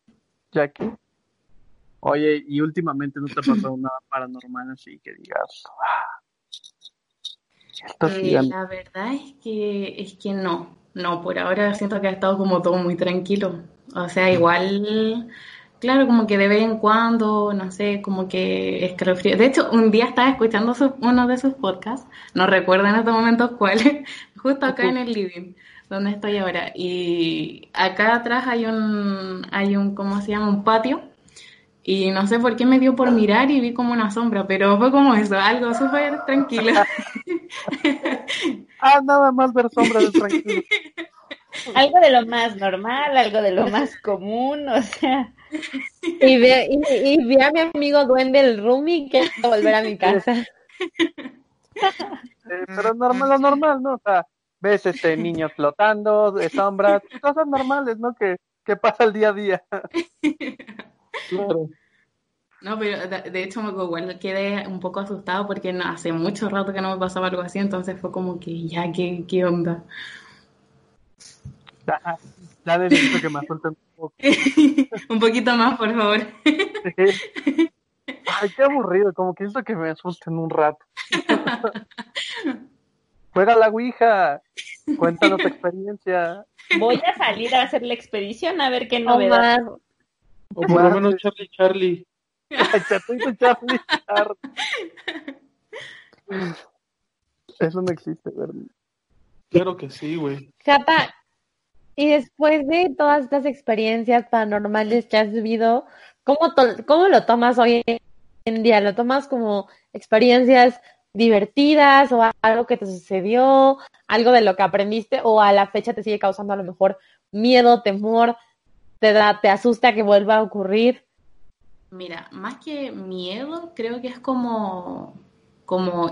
ya que. Oye, y últimamente no te ha pasado nada paranormal así que digas. "Ah, Eh, la verdad es que es que no, no, por ahora siento que ha estado como todo muy tranquilo. O sea, igual, claro, como que de vez en cuando, no sé, como que escalofrío. De hecho, un día estaba escuchando su- uno de sus podcasts, no recuerdo en estos momentos cuál, [LAUGHS] justo acá en el living, donde estoy ahora. Y acá atrás hay un, hay un, ¿cómo se llama? Un patio. Y no sé por qué me dio por mirar y vi como una sombra, pero fue como eso, algo súper tranquilo. Ah, nada más ver sombras de tranquilo. [LAUGHS] Algo de lo más normal, algo de lo más común, o sea. Y ve, y, y vi a mi amigo duende el Rumi que quiere volver a mi casa. [LAUGHS] Eh, pero normal, lo normal, ¿no? O sea, ves este niños flotando, sombras, cosas normales, ¿no? Que, que pasa el día a día. [LAUGHS] Claro. No, pero de, hecho me igual quedé un poco asustado porque no, hace mucho rato que no me pasaba algo así, entonces fue como que ya, ¿qué, qué onda? Ya, ya que me asusten un poco. [LAUGHS] un poquito más, por favor. Ay, qué aburrido, como que esto que me asusten un rato. [LAUGHS] Juega la Ouija, cuéntanos tu experiencia. Voy a salir a hacer la expedición a ver qué novedad. Omar, O por lo menos Charlie Charlie. [LAUGHS] Chatito Charlie Charlie. Eso no existe, ¿verdad? Claro que sí, güey. Cata, y después de todas estas experiencias paranormales que has vivido, ¿cómo, to- cómo lo tomas hoy en día? ¿Lo tomas como experiencias divertidas o algo que te sucedió, algo de lo que aprendiste o a la fecha te sigue causando a lo mejor miedo, temor, te da, te asusta que vuelva a ocurrir? Mira, más que miedo, creo que es como, como,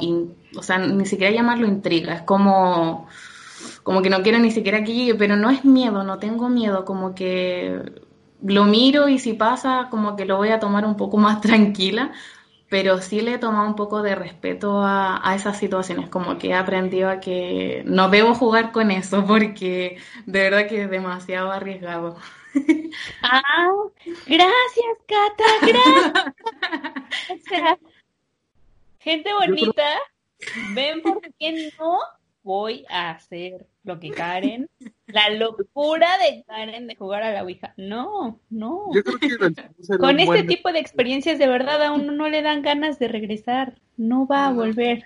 o sea, ni siquiera llamarlo intriga, es como, como que no quiero ni siquiera que llegue, pero no es miedo, no tengo miedo, como que lo miro y si pasa, como que lo voy a tomar un poco más [LAUGHS] tranquila, pero sí le he tomado un poco de respeto a, a esas situaciones, como que he aprendido a que no debo jugar con eso, porque de verdad que es demasiado arriesgado. Ah, gracias, Cata, gracias. O [LAUGHS] sea, gente bonita, ven por qué no voy a hacer lo que Karen, la locura de Karen de jugar a la Ouija. No, no. Yo creo que Con este buen- tipo de experiencias de verdad a uno no le dan ganas de regresar, no va a volver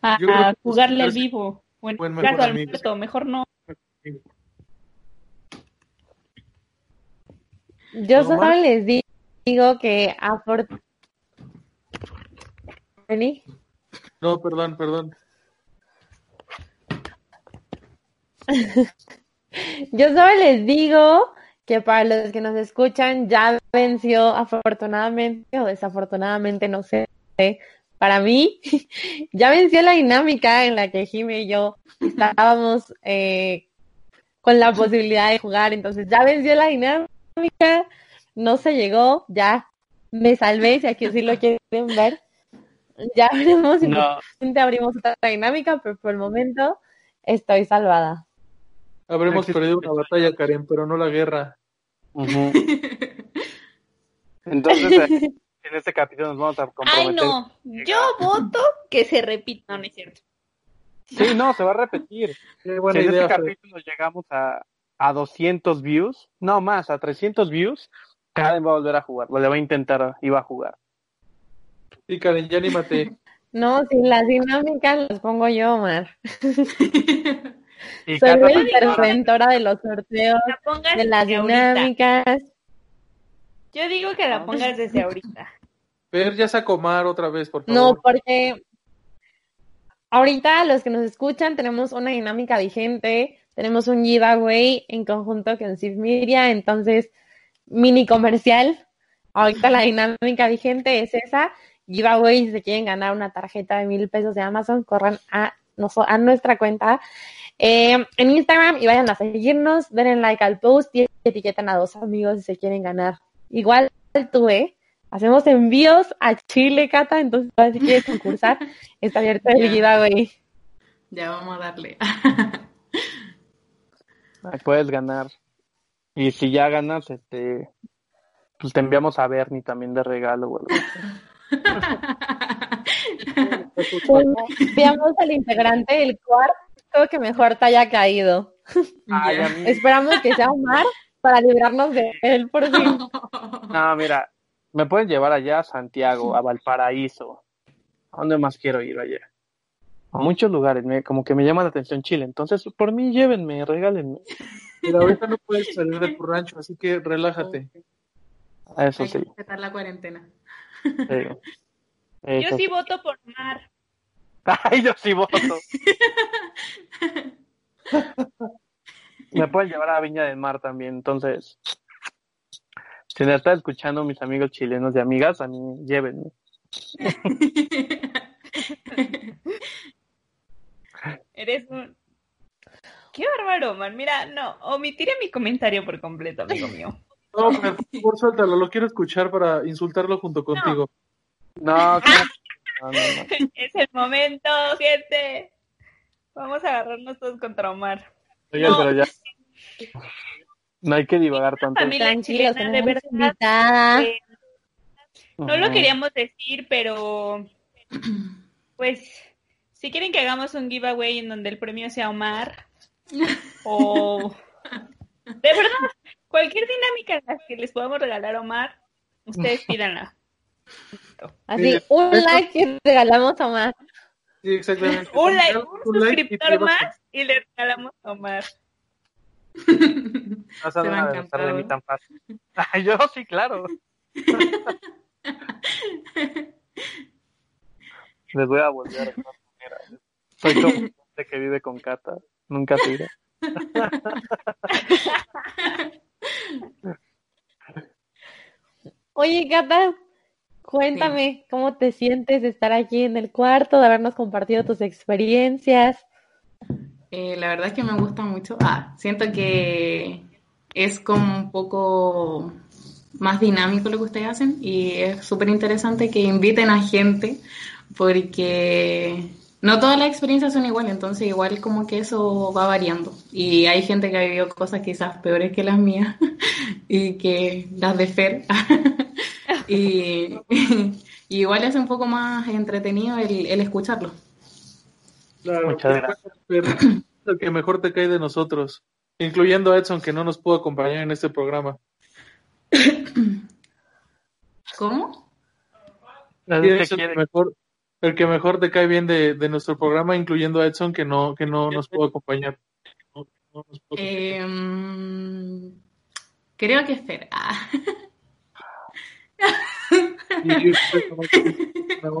a, creo jugarle al vivo. Bueno, buen caso al muerto, mejor no. Yo solo les di- digo que afortunadamente No, perdón, perdón. [LAUGHS] Yo solo les digo que para los que nos escuchan ya venció afortunadamente o desafortunadamente, no sé, para mí [LAUGHS] ya venció la dinámica en la que Jime y yo estábamos eh, con la posibilidad de jugar, entonces ya venció la dinámica, no se llegó, ya me salvé, si aquí sí lo quieren ver. Ya veremos si No, abrimos otra dinámica, pero por el momento estoy salvada. Habremos perdido una batalla, Karen, pero no la guerra. [LAUGHS] Entonces, eh, [LAUGHS] en este capítulo nos vamos a comprometer. Ay, no, yo voto que se repita, no, no es cierto. Sí, no, se va a repetir. Qué Si en este Fer. capítulo llegamos a, a 200 views, no más, a 300 views, Karen va a volver a jugar, o le va a intentar, iba a jugar. Sí, Karen, ya anímate. [LAUGHS] No, si las dinámicas las pongo yo, Omar. Y Soy la interventora de los sorteos, La de las ahorita. dinámicas. Yo digo que la pongas desde ahorita. Fer, ya saco Mar otra vez, por favor. No, porque ahorita los que nos escuchan tenemos una dinámica vigente, tenemos un giveaway en conjunto con Sif Media, entonces mini comercial. Ahorita la dinámica vigente es esa. Giveaway, si se quieren ganar una tarjeta de mil pesos de Amazon, corran a, a nuestra cuenta eh, en Instagram y vayan a seguirnos, denle like al post y etiquetan a dos amigos si se quieren ganar. Igual tú, ¿eh? Hacemos envíos a Chile, Cata, entonces si quieres concursar, [LAUGHS] está abierto el giveaway. Ya vamos a darle. [LAUGHS] Puedes ganar. Y si ya ganas, este, pues te enviamos a Bernie también de regalo, güey. Enviamos al integrante del cuarto que mejor te haya caído. Ay, Esperamos que sea Omar para librarnos de él por fin. No, mira, me pueden llevar allá a Santiago, a Valparaíso. ¿A dónde más quiero ir allá? A muchos lugares, me, como que me llama la atención Chile. Entonces, por mí, llévenme, regálenme. Mira, ahorita no puedes salir de tu rancho, así que relájate. Eso Hay que sí. respetar la cuarentena. sí. Yo sí voto por Mar. [LAUGHS] Ay, yo sí voto. [LAUGHS] Me pueden llevar a Viña del Mar también, entonces. Si me están escuchando mis amigos chilenos y amigas, a mí llévenme. [LAUGHS] Eres un... Qué bárbaro, man. Mira, no, omitiré mi comentario por completo, amigo mío. [LAUGHS] No, por favor, suéltalo, lo quiero escuchar para insultarlo junto contigo. No, ¿qué? [LAUGHS] no, no, no. Es el momento, gente. Vamos a agarrarnos todos contra Omar. Pero ya. No hay que divagar tanto. Familia chilena, de verdad. invitada. eh, No lo queríamos decir, pero pues si quieren que hagamos un giveaway en donde el premio sea Omar [LAUGHS] o de verdad cualquier dinámica en la que les podamos regalar a Omar, ustedes [LAUGHS] pídanla. Así, Sí, un like que regalamos a más. Sí, exactamente. Un like, un like y suscriptor a- más y le regalamos a Omar. [LAUGHS] No se Te va van a a deshacer de mí tan fácil. Yo sí, claro. Les voy a volver maneras. Soy como [LAUGHS] gente que vive con Cata. Nunca irá. [LAUGHS] Oye, Cata, cuéntame cómo te sientes de estar aquí en el cuarto, de habernos compartido tus experiencias. Eh, la verdad es que me gusta mucho. Ah, siento que es como un poco más dinámico lo que ustedes hacen y es súper interesante que inviten a gente porque no todas las experiencias son iguales, entonces igual como que eso va variando y hay gente que ha vivido cosas quizás peores que las mías [LAUGHS] y que las de Fer [LAUGHS] y, y [LAUGHS] igual es un poco más entretenido el, el escucharlo. Claro, Muchas pero es el que mejor te cae de nosotros, incluyendo a Edson, que no nos pudo acompañar en este programa. [COUGHS] ¿Cómo? Que mejor, el que mejor te cae bien de, de nuestro programa, incluyendo a Edson, que no, que no nos pudo acompañar. No- no nos pudo acompañar. Em, creo que Fer. Ah. No,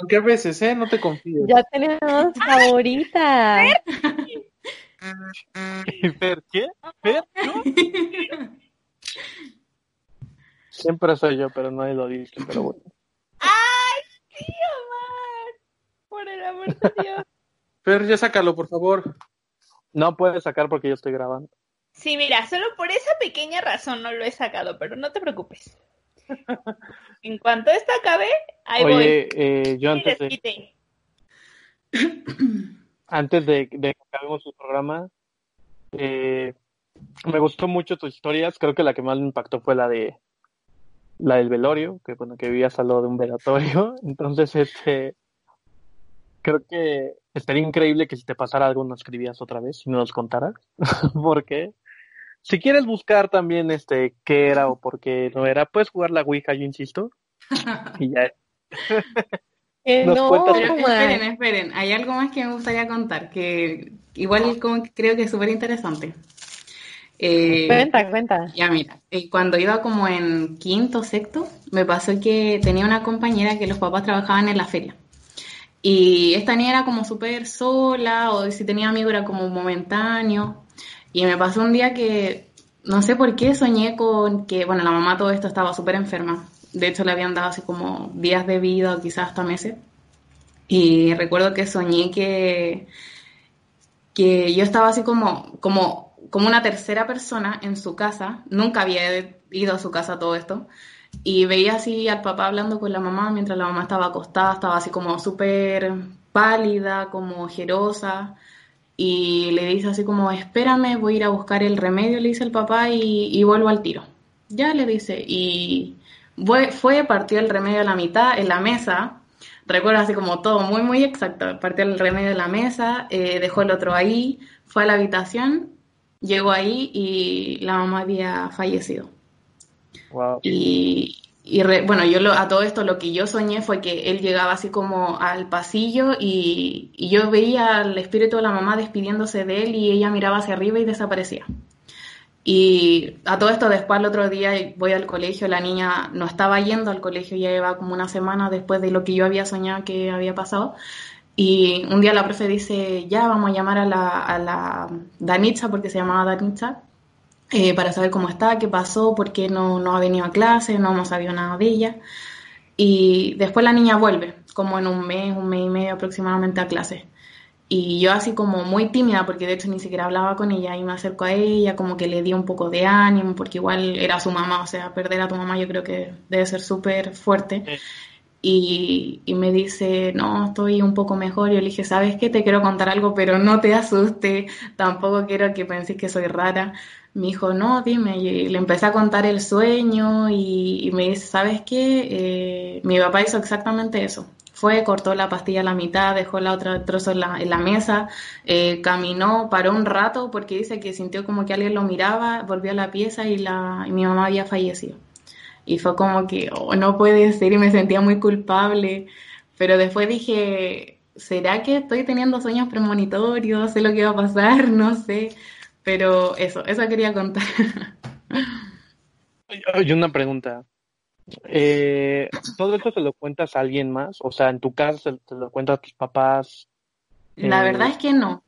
Aunque a veces, ¿eh? No te confíes. Ya tenemos favorita. ¿Fer qué? ¿Fer? ¿Yo? Siempre soy yo, pero nadie lo dice. Pero bueno. ¡Ay, el amor de Dios. Fer, ya sácalo, por favor. No puedes sacar porque yo estoy grabando. Sí, mira, solo por esa pequeña razón no lo he sacado, pero no te preocupes. [LAUGHS] En cuanto esto acabe, ahí voy. Oye, eh, yo antes de, [COUGHS] antes de, de que acabemos el programa, eh, me gustó mucho tus historias. Creo que la que más me impactó fue la de la del velorio, que bueno, que vivías al lado de un velatorio. [LAUGHS] Entonces, este, creo que estaría increíble que si te pasara algo nos escribías otra vez y no nos contaras. [LAUGHS] Porque si quieres buscar también este qué era o por qué no era, puedes jugar la Ouija, yo insisto. Y ya. [LAUGHS] Nos no, Pero esperen, esperen, hay algo más que me gustaría contar, que igual como que creo que es súper interesante. Eh, Cuenta, cuenta. ya mira, eh, cuando iba como en quinto, sexto, me pasó que tenía una compañera que los papás trabajaban en la feria. Y esta niña era como súper sola, o si tenía amigos era como momentáneo. Y me pasó un día que, no sé por qué, soñé con que, bueno, la mamá todo esto estaba súper enferma. De hecho, le habían dado así como días de vida o quizás hasta meses. Y recuerdo que soñé que, que yo estaba así como, como, como una tercera persona en su casa. Nunca había ido a su casa todo esto. Y veía así al papá hablando con la mamá mientras la mamá estaba acostada, estaba así como súper pálida, como ojerosa. Y le dice así como, espérame, voy a ir a buscar el remedio, le dice el papá, y, vuelvo al tiro. Ya le dice, y fue, partió el remedio a la mitad en la mesa, recuerdo así como todo muy, muy exacto, partió el remedio en la mesa, eh, dejó el otro ahí, fue a la habitación, llegó ahí y la mamá había fallecido. Y, y re- bueno, yo lo- a todo esto lo que yo soñé fue que él llegaba así como al pasillo y, yo veía al espíritu de la mamá despidiéndose de él y ella miraba hacia arriba y desaparecía. Y a todo esto después al otro día voy al colegio, la niña no estaba yendo al colegio, ya lleva como una semana después de lo que yo había soñado que había pasado. Y un día la profe dice, ya vamos a llamar a la, a la Danitza, porque se llamaba Danitza, eh, para saber cómo está, qué pasó, por qué no, no ha venido a clase, no hemos sabido nada de ella. Y después la niña vuelve, como en un mes, un mes y medio aproximadamente a clase. Y yo así como muy tímida, porque de hecho ni siquiera hablaba con ella, y me acerco a ella, como que le di un poco de ánimo, porque igual era su mamá, o sea, perder a tu mamá yo creo que debe ser súper fuerte. Y, y me dice, no, estoy un poco mejor. Y yo le dije, ¿sabes qué? Te quiero contar algo, pero no te asustes, tampoco quiero que penses que soy rara. Me dijo, no, dime. Y le empecé a contar el sueño y, y me dice, ¿sabes qué? Eh, mi papá hizo exactamente eso. Fue, cortó la pastilla a la mitad, dejó la otra trozo en la, en la mesa, eh, caminó, paró un rato porque dice que sintió como que alguien lo miraba, volvió a la pieza y, la, y mi mamá había fallecido. Y fue como que, oh, no puede ser, y me sentía muy culpable. Pero después dije, ¿será que estoy teniendo sueños premonitorios? Sé lo que va a pasar, [LAUGHS] no sé. Pero eso, eso quería contar. [LAUGHS] Y una pregunta. Eh, ¿Todo esto se lo cuentas a alguien más? O sea, en tu casa se, se lo cuentas a tus papás. La Eh, verdad es que no.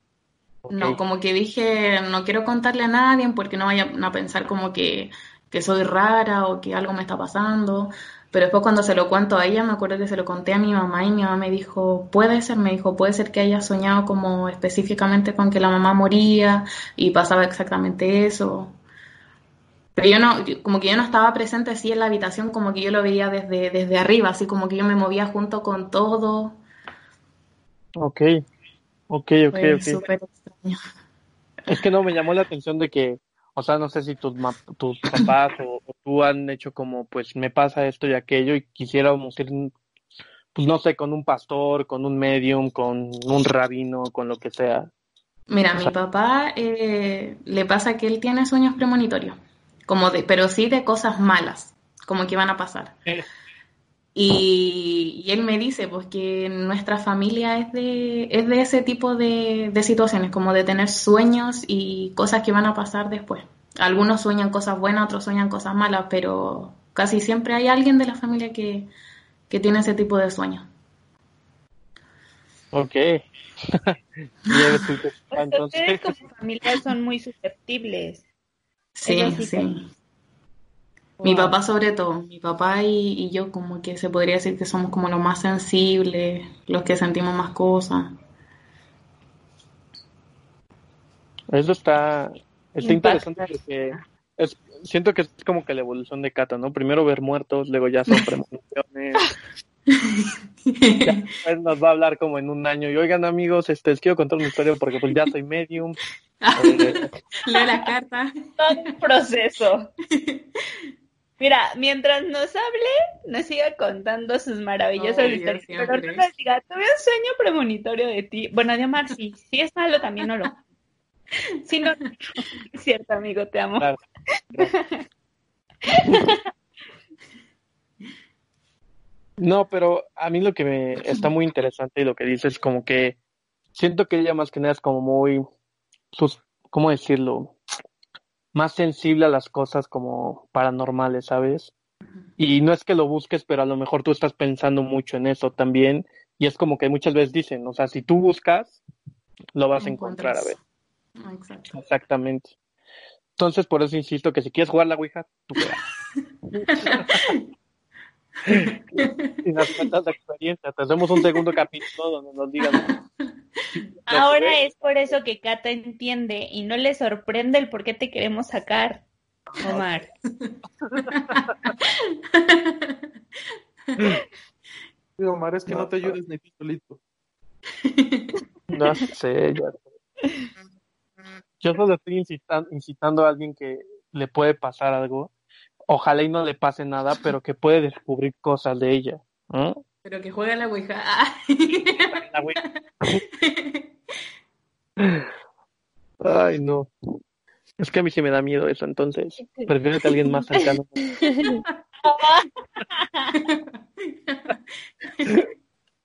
No, como que dije, no quiero contarle a nadie porque no vayan a pensar como que, que soy rara o que algo me está pasando. Pero después cuando se lo cuento a ella, me acuerdo que se lo conté a mi mamá y mi mamá me dijo, puede ser, me dijo, puede ser que haya soñado como específicamente con que la mamá moría y pasaba exactamente eso. Pero yo no, como que yo no estaba presente así en la habitación, como que yo lo veía desde, desde arriba, así como que yo me movía junto con todo. Ok, ok, ok, Fue ok. súper extraño. Es que no, me llamó la atención de que, o sea, no sé si tus, ma- tus papás o, o tú han hecho como, pues me pasa esto y aquello y quisiéramos ir, pues no sé, con un pastor, con un medium, con un rabino, con lo que sea. Mira, O mi papá eh, le pasa que él tiene sueños premonitorios, como de, pero sí de cosas malas, como que van a pasar. Y, y él me dice, pues, que nuestra familia es de, es de ese tipo de, de situaciones, como de tener sueños y cosas que van a pasar después. Algunos sueñan cosas buenas, otros sueñan cosas malas, pero casi siempre hay alguien de la familia que, que tiene ese tipo de sueños. Ok. [LAUGHS] Entonces, ustedes como familia son muy susceptibles. Sí, Ellos sí sí. Mi papá sobre todo, mi papá y, y yo como que se podría decir que somos como los más sensibles, los que sentimos más cosas. eso está, está interesante porque es, siento que es como que la evolución de Cata, ¿no? Primero ver muertos, luego ya son [LAUGHS] premoniciones. Ya nos va a hablar como en un año y oigan amigos, este, les quiero contar una historia porque pues ya soy medium. [LAUGHS] Leo las cartas. Todo un proceso. [LAUGHS] Mira, mientras nos hable, nos siga contando sus maravillosas Obvio, historias. Pero no nos diga, tuve un sueño premonitorio de ti. Bueno, de Omar, sí. Si es malo, también no lo. [LAUGHS] Si no, es cierto, amigo, te amo. Claro. [LAUGHS] No, pero a mí lo que me está muy interesante y lo que dices como que siento que ella más que nada es como muy, sus, ¿cómo decirlo? Más sensible a las cosas como paranormales, ¿sabes? Y no es que lo busques, pero a lo mejor tú estás pensando mucho en eso también. Y es como que muchas veces dicen, o sea, si tú buscas, lo vas a encontrar, a ver. Ah, Exacto. Exactamente. Entonces, por eso insisto que si quieres jugar la Ouija, tú juegas. [LAUGHS] y nos cuentas la experiencia. Te hacemos un segundo capítulo donde nos digan. [LAUGHS] Ahora es por eso que Cata entiende y no le sorprende el por qué te queremos sacar, Omar. Sí, [LAUGHS] Omar, es que no te ayudes ni tú solito. [LAUGHS] No sé, ya sé. Yo solo estoy incitan- incitando a alguien que le puede pasar algo. Ojalá y no le pase nada, pero que puede descubrir cosas de ella. Pero que juega la Ouija. La Ouija. Ay, no. Es que a mí sí me da miedo eso, entonces prefiero que alguien más cercano.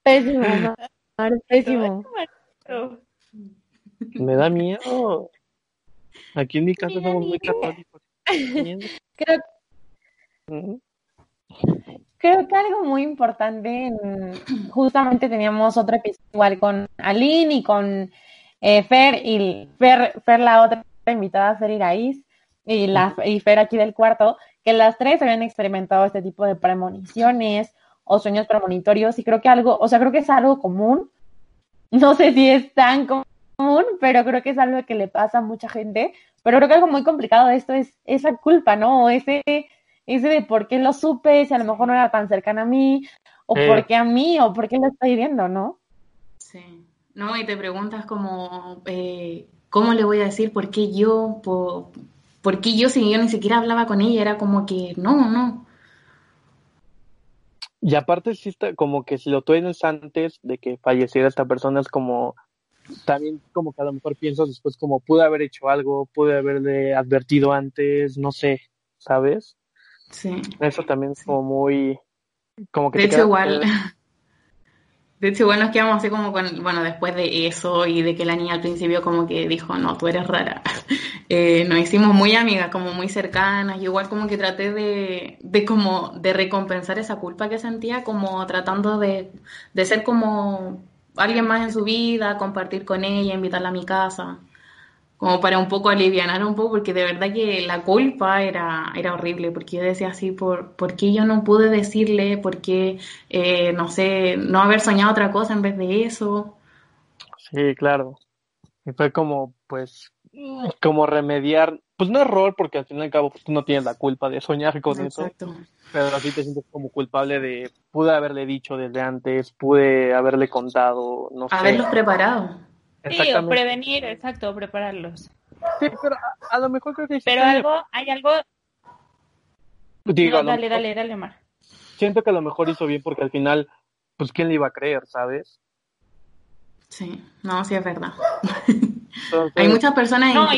Pésimo, Omar, pésimo. Me da miedo. Aquí en mi casa somos muy católicos. Creo. Creo que algo muy importante, en- justamente teníamos otro episodio igual con Aline y con eh, Fer, y Fer, Fer la otra invitada, Fer Iraíz, y, la, y Fer aquí del cuarto, que las tres habían experimentado este tipo de premoniciones o sueños premonitorios, y creo que algo, o sea, creo que es algo común, no sé si es tan común, pero creo que es algo que le pasa a mucha gente, pero creo que algo muy complicado de esto es esa culpa, ¿no? O ese ese de por qué lo supe, si a lo mejor no era tan cercana a mí, o por qué a mí, o por qué lo estoy viendo, ¿no? Sí. No, y te preguntas como, eh, ¿cómo le voy a decir por qué yo? ¿Por, por qué yo si yo ni siquiera hablaba con ella? Era como que, no, no. Y aparte sí está como que si lo tienes antes de que falleciera esta persona es como también como que a lo mejor piensas después como pude haber hecho algo, pude haberle advertido antes, no sé, ¿sabes? Sí. Eso también es como muy como que De hecho, igual, [LAUGHS] de hecho, igual nos quedamos así como con, bueno, después de eso y de que la niña al principio como que dijo, no, tú eres rara, [LAUGHS] eh, nos hicimos muy amigas, como muy cercanas, y igual como que traté de, de como, de recompensar esa culpa que sentía, como tratando de, de ser como alguien más en su vida, compartir con ella, invitarla a mi casa, como para un poco alivianar un poco, porque de verdad que la culpa era, era horrible, porque yo decía así, ¿por, por qué yo no pude decirle? ¿Por qué, eh, no sé, no haber soñado otra cosa en vez de eso? Sí, claro. Y fue como, pues, como remediar, pues no error, porque al fin y al cabo pues, tú no tienes la culpa de soñar con eso, Exacto. pero así te sientes como culpable de, pude haberle dicho desde antes, pude haberle contado, no sé. Haberlos preparado. Sí, o prevenir, exacto, prepararlos. Sí, pero a, a lo mejor creo que Pero algo, hay algo. digo, No, dale, mejor- dale, dale, Omar. siento que a lo mejor hizo bien porque al final, pues, ¿quién le iba a creer, sabes? Sí, no, sí es verdad. [LAUGHS] Entonces, Hay muchas personas No.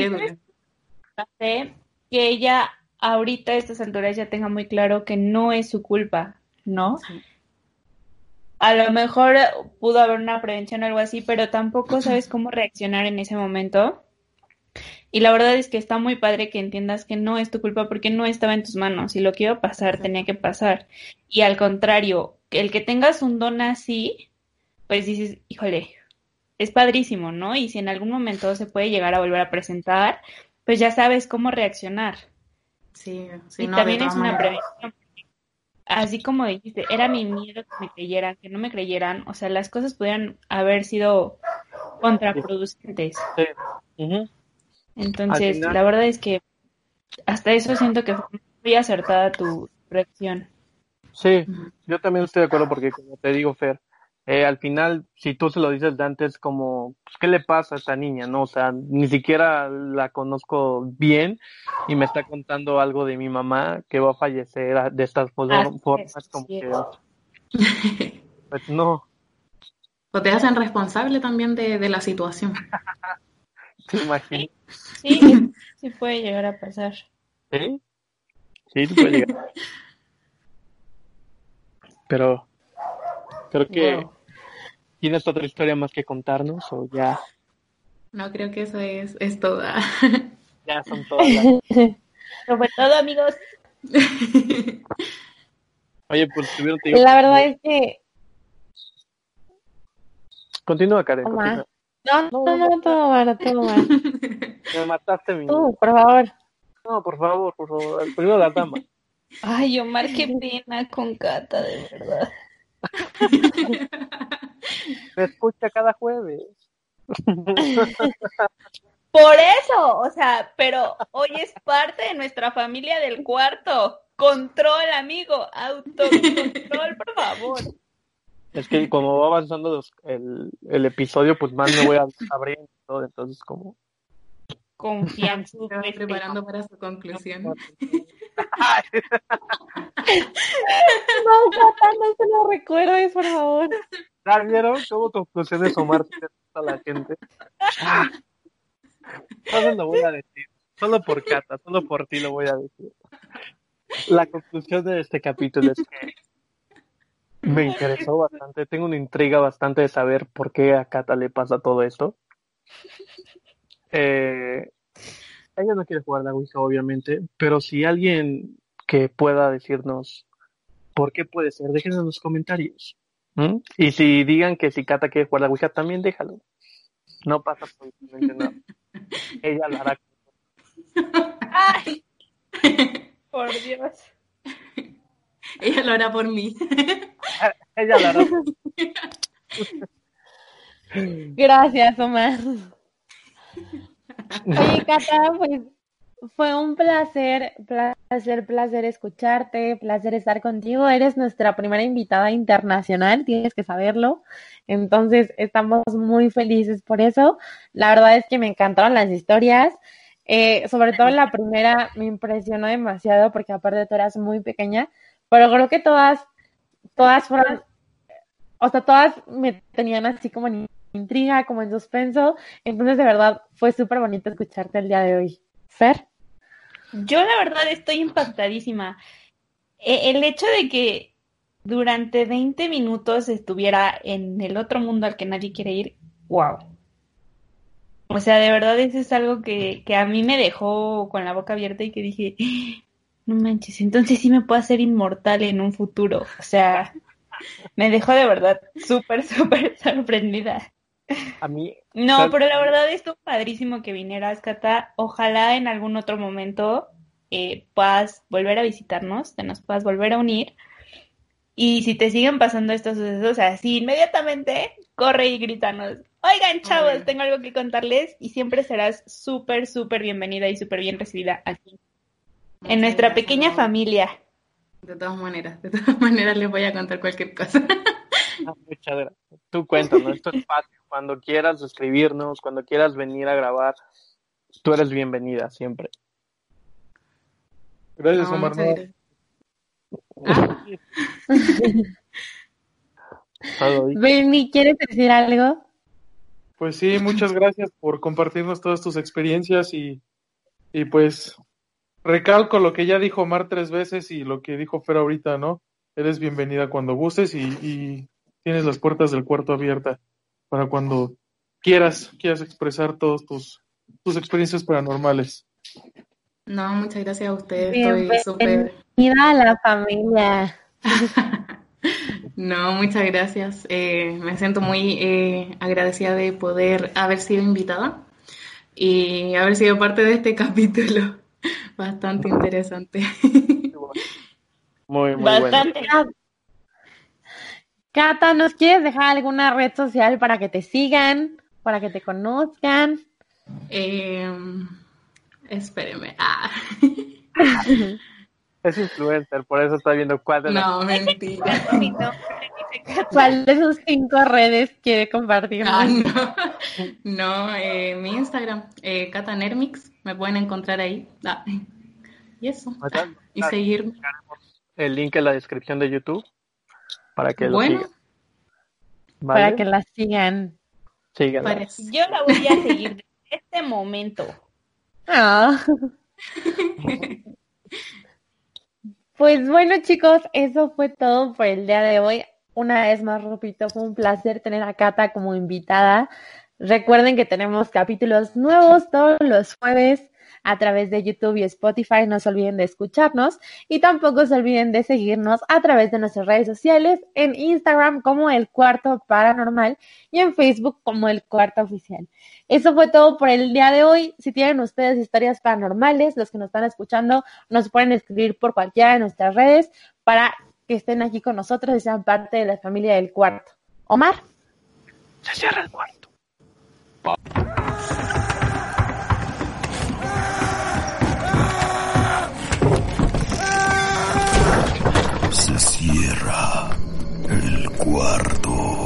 Sé que ella ahorita a estas alturas ya tenga muy claro que no es su culpa, ¿no? Sí. A lo mejor pudo haber una prevención o algo así, pero tampoco [CLEARS THROAT] sabes cómo reaccionar en ese momento. Y la verdad es que está muy padre que entiendas que no es tu culpa porque no estaba en tus manos y lo que iba a pasar tenía que pasar. Y al contrario, el que tengas un don así, pues dices, híjole, es padrísimo, ¿no? Y si en algún momento se puede llegar a volver a presentar, pues ya sabes cómo reaccionar. Sí, sí, y no, también es una prevención. Así como dijiste, era mi miedo que me creyeran, que no me creyeran. O sea, las cosas pudieran haber sido contraproducentes. sí. Entonces, final- la verdad es que hasta eso siento que fue muy acertada tu reacción. Sí, yo también estoy de acuerdo porque como te digo, Fer, eh, al final, si tú se lo dices de antes, como, pues, ¿qué le pasa a esta niña? No, o sea, ni siquiera la conozco bien y me está contando algo de mi mamá que va a fallecer de estas es, formas, como que, [LAUGHS] pues no, O te hacen responsable también de, de la situación. [LAUGHS] te imaginas. Sí, sí puede llegar a pasar. ¿Sí? Sí, sí puede llegar. [LAUGHS] Pero creo que Wow. Tienes otra historia más que contarnos o ya, No creo que eso es, es toda. [LAUGHS] ya son todas las... Pero fue todo, amigos. [LAUGHS] Oye, pues tuvieron te digo, La verdad es que, Continúa, Karen, no, no, no, todo mal, todo mal. [LAUGHS] Me mataste mi... Tú, por favor. No, por favor, por favor. Primero la dama. Ay, Omar, qué pena con Cata, de verdad. Me escucha cada jueves. [LAUGHS] Por eso, o sea, pero hoy es parte de nuestra familia del cuarto. Control, amigo, autocontrol, por favor. Es que como va avanzando los- el, el episodio, pues más me voy a abriendo y todo, entonces como... Confianza. [LAUGHS] Preparando para su conclusión. [LAUGHS] No, Cata, no se lo recuerdes, por favor. ¿Ya vieron cómo conclusiones Omar a la gente? Ah. Solo lo voy a decir. Solo por Cata, solo por ti lo voy a decir. La conclusión de este capítulo es que me interesó bastante. Tengo una intriga bastante de saber por qué a Cata le pasa todo esto. Eh, ella no quiere jugar la Ouija, obviamente, pero si alguien que pueda decirnos ¿Por qué puede ser? Déjenlo en los comentarios. ¿Mm? Y si digan que si Cata quiere jugar la Ouija, también déjalo. No pasa absolutamente nada. [LAUGHS] Ella lo hará. ¡Ay! Por Dios. Ella lo hará por mí. Ella lo hará. Gracias, Omar. Oye, [LAUGHS] Cata, pues fue un placer, placer, placer escucharte, placer estar contigo. Eres nuestra primera invitada internacional, tienes que saberlo. Entonces, estamos muy felices por eso. La verdad es que me encantaron las historias. Eh, sobre todo la primera me impresionó demasiado porque aparte tú eras muy pequeña, pero creo que todas, todas fueron, o sea, todas me tenían así como en intriga, como en suspenso. Entonces, de verdad, fue súper bonito escucharte el día de hoy. Fer. Yo la verdad estoy impactadísima. E- El hecho de que durante 20 minutos estuviera en el otro mundo al que nadie quiere ir, wow. O sea, de verdad eso es algo que, que a mí me dejó con la boca abierta y que dije, no manches, entonces sí me puedo hacer inmortal en un futuro. O sea, me dejó de verdad súper, súper sorprendida. A mí, No, Sal- pero la verdad estuvo padrísimo que vinieras, Cata. Ojalá en algún otro momento eh, puedas volver a visitarnos, te nos puedas volver a unir. Y si te siguen pasando estos sucesos así, inmediatamente corre y grítanos. Oigan, chavos, tengo algo que contarles y siempre serás súper, súper bienvenida y súper bien recibida aquí, en nuestra gracias, pequeña familia. De todas maneras, de todas [LAUGHS] maneras les voy a contar cualquier cosa. Muchas gracias. Tú cuéntanos, esto es espacio. Cuando quieras escribirnos, cuando quieras venir a grabar, tú eres bienvenida siempre. Gracias, No, Omar. Ah. Benny, ¿quieres decir algo? Pues sí, muchas gracias por compartirnos todas tus experiencias y, y pues recalco lo que ya dijo Omar tres veces y lo que dijo Fer ahorita, ¿no? Eres bienvenida cuando gustes y, y tienes las puertas del cuarto abiertas para cuando quieras, quieras expresar todas tus, tus experiencias paranormales. no, muchas gracias a ustedes. Estoy súper. Bienvenida a la familia. [LAUGHS] No, muchas gracias. Eh, me siento muy eh, agradecida de poder haber sido invitada y haber sido parte de este [LAUGHS] capítulo. Bastante interesante. Muy, muy bueno. Cata, ¿nos quieres dejar alguna red social para que te sigan, para que te conozcan? Eh, espéreme. Ah. [LAUGHS] Es influencer, por eso está viendo cuál de las- No, mentira. [LAUGHS] ¿Cuál de sus cinco redes quiere compartir? Ah, no, [LAUGHS] no eh, mi Instagram, eh, Catanermix, me pueden encontrar ahí. Ah, y eso, Acá- y seguirme. el link en la descripción de YouTube para que lo Bueno, sigan. Para que la sigan. Síganla. Yo la voy a seguir desde este momento. Ah. Pues bueno, chicos, eso fue todo por el día de hoy. Una vez más, repito, fue un placer tener a Cata como invitada. Recuerden que tenemos capítulos nuevos todos los jueves a través de YouTube y Spotify. No se olviden de escucharnos y tampoco se olviden de seguirnos a través de nuestras redes sociales en Instagram como El Cuarto Paranormal y en Facebook como El Cuarto Oficial. Eso fue todo por el día de hoy. Si tienen ustedes historias paranormales, los que nos están escuchando, nos pueden escribir por cualquiera de nuestras redes para que estén aquí con nosotros y sean parte de la familia del cuarto. Omar. Se cierra el cuarto. Cierra el cuarto